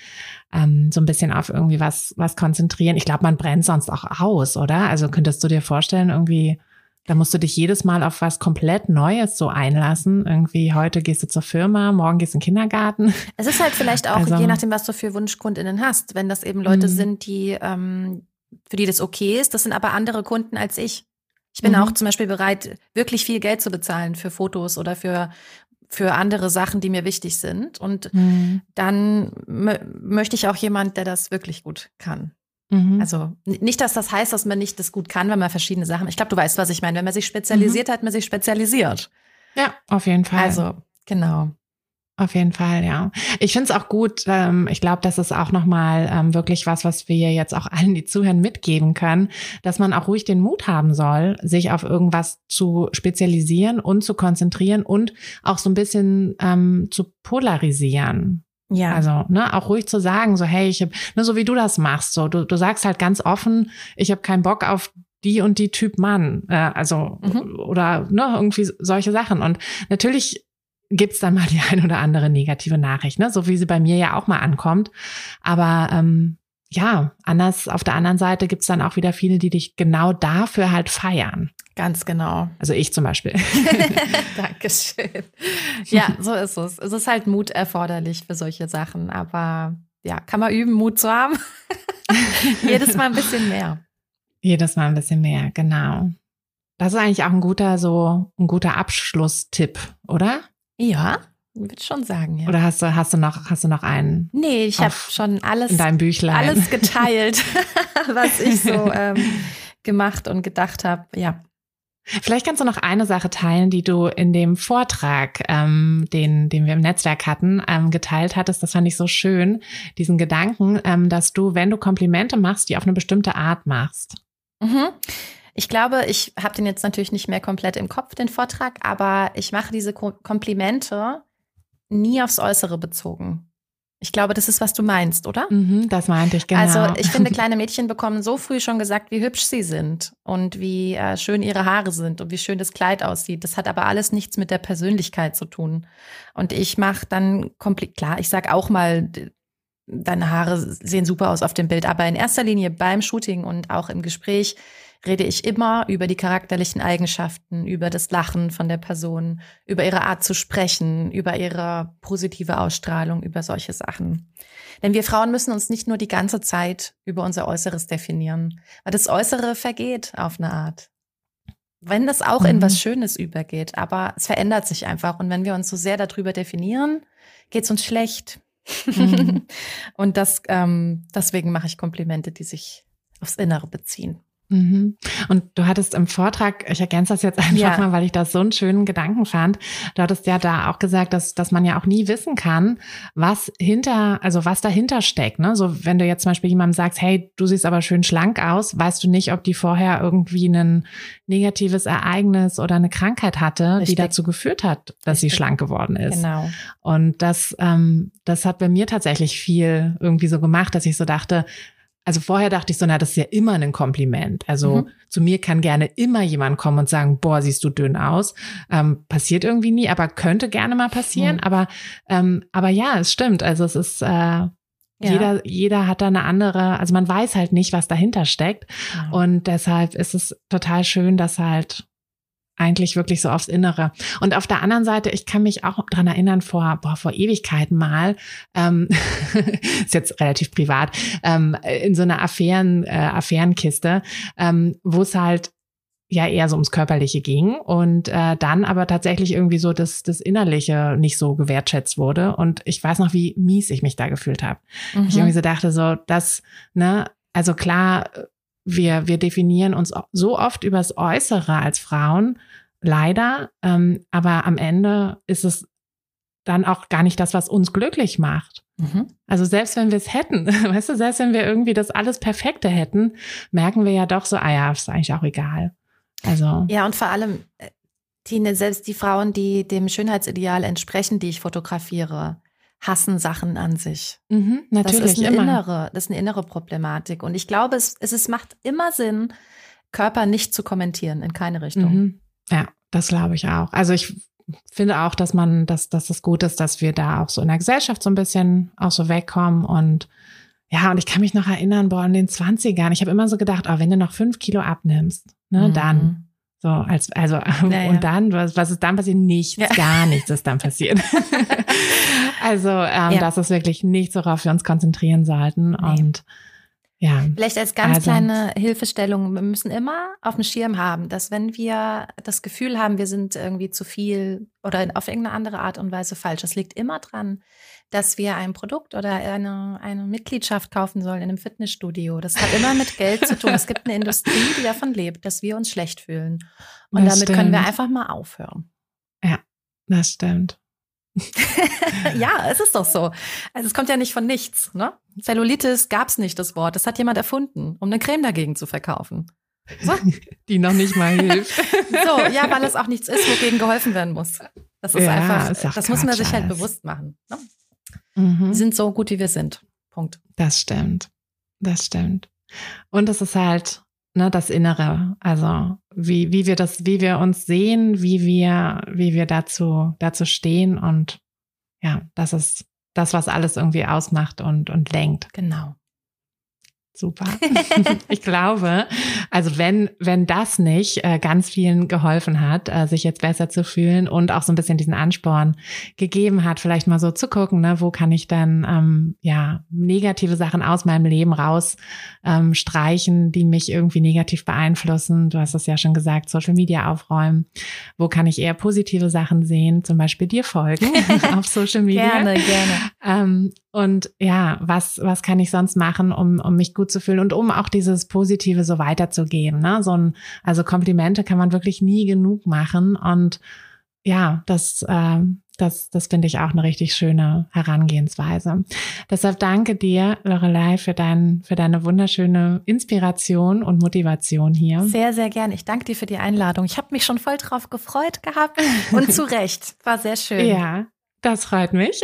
ähm, so ein bisschen auf irgendwie was was konzentrieren. Ich glaube, man brennt sonst auch aus, oder? Also könntest du dir vorstellen, irgendwie da musst du dich jedes Mal auf was komplett Neues so einlassen. Irgendwie heute gehst du zur Firma, morgen gehst du in den Kindergarten. Es ist halt vielleicht auch, also, je nachdem, was du für Wunschkundinnen hast. Wenn das eben Leute mhm. sind, die, ähm, für die das okay ist, das sind aber andere Kunden als ich. Ich bin mhm. auch zum Beispiel bereit, wirklich viel Geld zu bezahlen für Fotos oder für, für andere Sachen, die mir wichtig sind. Und mhm. dann möchte ich auch jemand, der das wirklich gut kann. Mhm. Also nicht, dass das heißt, dass man nicht das gut kann, wenn man verschiedene Sachen. Ich glaube, du weißt, was ich meine. Wenn man sich spezialisiert, mhm. hat man sich spezialisiert. Ja, auf jeden Fall. Also genau. Auf jeden Fall, ja. Ich finde es auch gut. Ähm, ich glaube, das ist auch nochmal ähm, wirklich was, was wir jetzt auch allen, die zuhören, mitgeben können, dass man auch ruhig den Mut haben soll, sich auf irgendwas zu spezialisieren und zu konzentrieren und auch so ein bisschen ähm, zu polarisieren. Ja. Also, ne, auch ruhig zu sagen, so, hey, ich habe, ne, so wie du das machst, so, du, du sagst halt ganz offen, ich habe keinen Bock auf die und die Typ Mann, äh, also, mhm. oder, ne, irgendwie solche Sachen. Und natürlich gibt's dann mal die (laughs) ein oder andere negative Nachricht, ne, so wie sie bei mir ja auch mal ankommt. Aber, ähm, ja, anders, auf der anderen Seite gibt's dann auch wieder viele, die dich genau dafür halt feiern. Ganz genau. Also ich zum Beispiel. (laughs) (laughs) Dankeschön. Ja, so ist es. Es ist halt Mut erforderlich für solche Sachen, aber ja, kann man üben, Mut zu haben. (laughs) Jedes Mal ein bisschen mehr. Jedes Mal ein bisschen mehr, genau. Das ist eigentlich auch ein guter, so ein guter Abschlusstipp, oder? Ja, würde schon sagen, ja. Oder hast du, hast du noch, hast du noch einen? Nee, ich habe schon alles, in deinem Büchlein. alles geteilt, (laughs) was ich so (laughs) ähm, gemacht und gedacht habe. Ja. Vielleicht kannst du noch eine Sache teilen, die du in dem Vortrag, ähm, den, den wir im Netzwerk hatten, ähm, geteilt hattest. Das fand ich so schön, diesen Gedanken, ähm, dass du, wenn du Komplimente machst, die auf eine bestimmte Art machst. Mhm. Ich glaube, ich habe den jetzt natürlich nicht mehr komplett im Kopf, den Vortrag, aber ich mache diese Komplimente nie aufs Äußere bezogen. Ich glaube, das ist, was du meinst, oder? Mhm, das meinte ich, genau. Also ich finde, (laughs) kleine Mädchen bekommen so früh schon gesagt, wie hübsch sie sind und wie äh, schön ihre Haare sind und wie schön das Kleid aussieht. Das hat aber alles nichts mit der Persönlichkeit zu tun. Und ich mache dann komplett, klar, ich sag auch mal, deine Haare sehen super aus auf dem Bild, aber in erster Linie beim Shooting und auch im Gespräch rede ich immer über die charakterlichen Eigenschaften, über das Lachen von der Person, über ihre Art zu sprechen, über ihre positive Ausstrahlung, über solche Sachen. Denn wir Frauen müssen uns nicht nur die ganze Zeit über unser Äußeres definieren, weil das Äußere vergeht auf eine Art. Wenn das auch mhm. in was Schönes übergeht, aber es verändert sich einfach. Und wenn wir uns so sehr darüber definieren, geht es uns schlecht. Mhm. (laughs) und das, ähm, deswegen mache ich Komplimente, die sich aufs Innere beziehen. Mhm. Und du hattest im Vortrag, ich ergänze das jetzt (laughs) einfach ja. mal, weil ich das so einen schönen Gedanken fand. Du hattest ja da auch gesagt, dass, dass man ja auch nie wissen kann, was hinter, also was dahinter steckt. Ne? So, wenn du jetzt zum Beispiel jemandem sagst, hey, du siehst aber schön schlank aus, weißt du nicht, ob die vorher irgendwie ein negatives Ereignis oder eine Krankheit hatte, Richtig. die dazu geführt hat, dass Richtig. sie schlank geworden ist. Genau. Und das, ähm, das hat bei mir tatsächlich viel irgendwie so gemacht, dass ich so dachte, also vorher dachte ich so, na, das ist ja immer ein Kompliment. Also mhm. zu mir kann gerne immer jemand kommen und sagen, boah, siehst du dünn aus. Ähm, passiert irgendwie nie, aber könnte gerne mal passieren. Mhm. Aber, ähm, aber ja, es stimmt. Also es ist, äh, ja. jeder, jeder hat da eine andere, also man weiß halt nicht, was dahinter steckt. Mhm. Und deshalb ist es total schön, dass halt eigentlich wirklich so aufs Innere. Und auf der anderen Seite, ich kann mich auch dran erinnern, vor, boah, vor Ewigkeiten mal, ähm, (laughs) ist jetzt relativ privat, ähm, in so einer Affären, äh, Affärenkiste, ähm, wo es halt ja eher so ums Körperliche ging und äh, dann aber tatsächlich irgendwie so das, das Innerliche nicht so gewertschätzt wurde. Und ich weiß noch, wie mies ich mich da gefühlt habe. Mhm. Ich irgendwie so dachte, so, das, ne, also klar, wir, wir definieren uns so oft übers Äußere als Frauen, leider, ähm, aber am Ende ist es dann auch gar nicht das, was uns glücklich macht. Mhm. Also selbst wenn wir es hätten, (laughs) weißt du, selbst wenn wir irgendwie das alles Perfekte hätten, merken wir ja doch so, ah ja, ist eigentlich auch egal. Also. Ja, und vor allem, äh, Tine, selbst die Frauen, die dem Schönheitsideal entsprechen, die ich fotografiere, hassen Sachen an sich. Mhm, natürlich. Das ist eine immer. innere, das ist eine innere Problematik. Und ich glaube, es, es, es macht immer Sinn, Körper nicht zu kommentieren, in keine Richtung. Mhm. Ja, das glaube ich auch. Also ich finde auch, dass man, dass, dass es gut ist, dass wir da auch so in der Gesellschaft so ein bisschen auch so wegkommen und ja, und ich kann mich noch erinnern, boah, in den 20ern, ich habe immer so gedacht, oh, wenn du noch fünf Kilo abnimmst, ne, mhm. dann. So, als, also, (laughs) ja, und dann, was, was ist dann passiert? Nichts, ja. gar nichts ist dann passiert. (laughs) also, ähm, ja. das ist wirklich nichts, worauf wir uns konzentrieren sollten. Nee. Und ja. Vielleicht als ganz also, kleine Hilfestellung, wir müssen immer auf dem Schirm haben, dass wenn wir das Gefühl haben, wir sind irgendwie zu viel oder auf irgendeine andere Art und Weise falsch, das liegt immer dran, dass wir ein Produkt oder eine, eine Mitgliedschaft kaufen sollen in einem Fitnessstudio. Das hat immer mit Geld zu tun. Es gibt eine Industrie, die davon lebt, dass wir uns schlecht fühlen. Und das damit stimmt. können wir einfach mal aufhören. Ja, das stimmt. (laughs) ja, es ist doch so. Also es kommt ja nicht von nichts. Ne? Zellulitis gab es nicht, das Wort. Das hat jemand erfunden, um eine Creme dagegen zu verkaufen. So. (laughs) Die noch nicht mal hilft. (laughs) so, ja, weil es auch nichts ist, wogegen geholfen werden muss. Das ist ja, einfach, ist das muss man sich halt bewusst machen. Ne? Mhm. Wir sind so gut, wie wir sind. Punkt. Das stimmt. Das stimmt. Und es ist halt ne, das Innere, also wie, wie wir das, wie wir uns sehen, wie wir, wie wir dazu, dazu stehen und ja, das ist das, was alles irgendwie ausmacht und, und lenkt. Genau. Super. (laughs) ich glaube, also wenn, wenn das nicht äh, ganz vielen geholfen hat, äh, sich jetzt besser zu fühlen und auch so ein bisschen diesen Ansporn gegeben hat, vielleicht mal so zu gucken, ne, wo kann ich dann ähm, ja negative Sachen aus meinem Leben raus ähm, streichen, die mich irgendwie negativ beeinflussen. Du hast es ja schon gesagt, Social Media aufräumen. Wo kann ich eher positive Sachen sehen? Zum Beispiel dir folgen (laughs) auf Social Media. Gerne, gerne. Ähm, und ja, was, was kann ich sonst machen, um, um mich gut zu fühlen und um auch dieses Positive so weiterzugeben. Ne? So ein, also Komplimente kann man wirklich nie genug machen. Und ja, das, äh, das, das finde ich auch eine richtig schöne Herangehensweise. Deshalb danke dir, Lorelei, für, dein, für deine wunderschöne Inspiration und Motivation hier. Sehr, sehr gern. Ich danke dir für die Einladung. Ich habe mich schon voll drauf gefreut gehabt und zu (laughs) Recht. War sehr schön. Ja, das freut mich.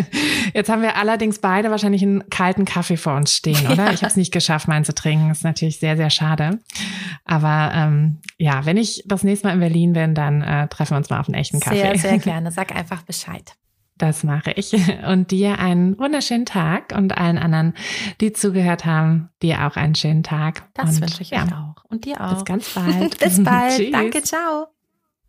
(laughs) Jetzt haben wir allerdings beide wahrscheinlich einen kalten Kaffee vor uns stehen, oder? Ja. Ich habe es nicht geschafft, meinen zu trinken. Das ist natürlich sehr, sehr schade. Aber ähm, ja, wenn ich das nächste Mal in Berlin bin, dann äh, treffen wir uns mal auf einen echten Kaffee. Sehr, sehr (laughs) gerne. Sag einfach Bescheid. Das mache ich. Und dir einen wunderschönen Tag und allen anderen, die zugehört haben, dir auch einen schönen Tag. Das und, wünsche ich ja, auch. Und dir auch. Bis ganz (laughs) bald. Bis bald. Danke, ciao.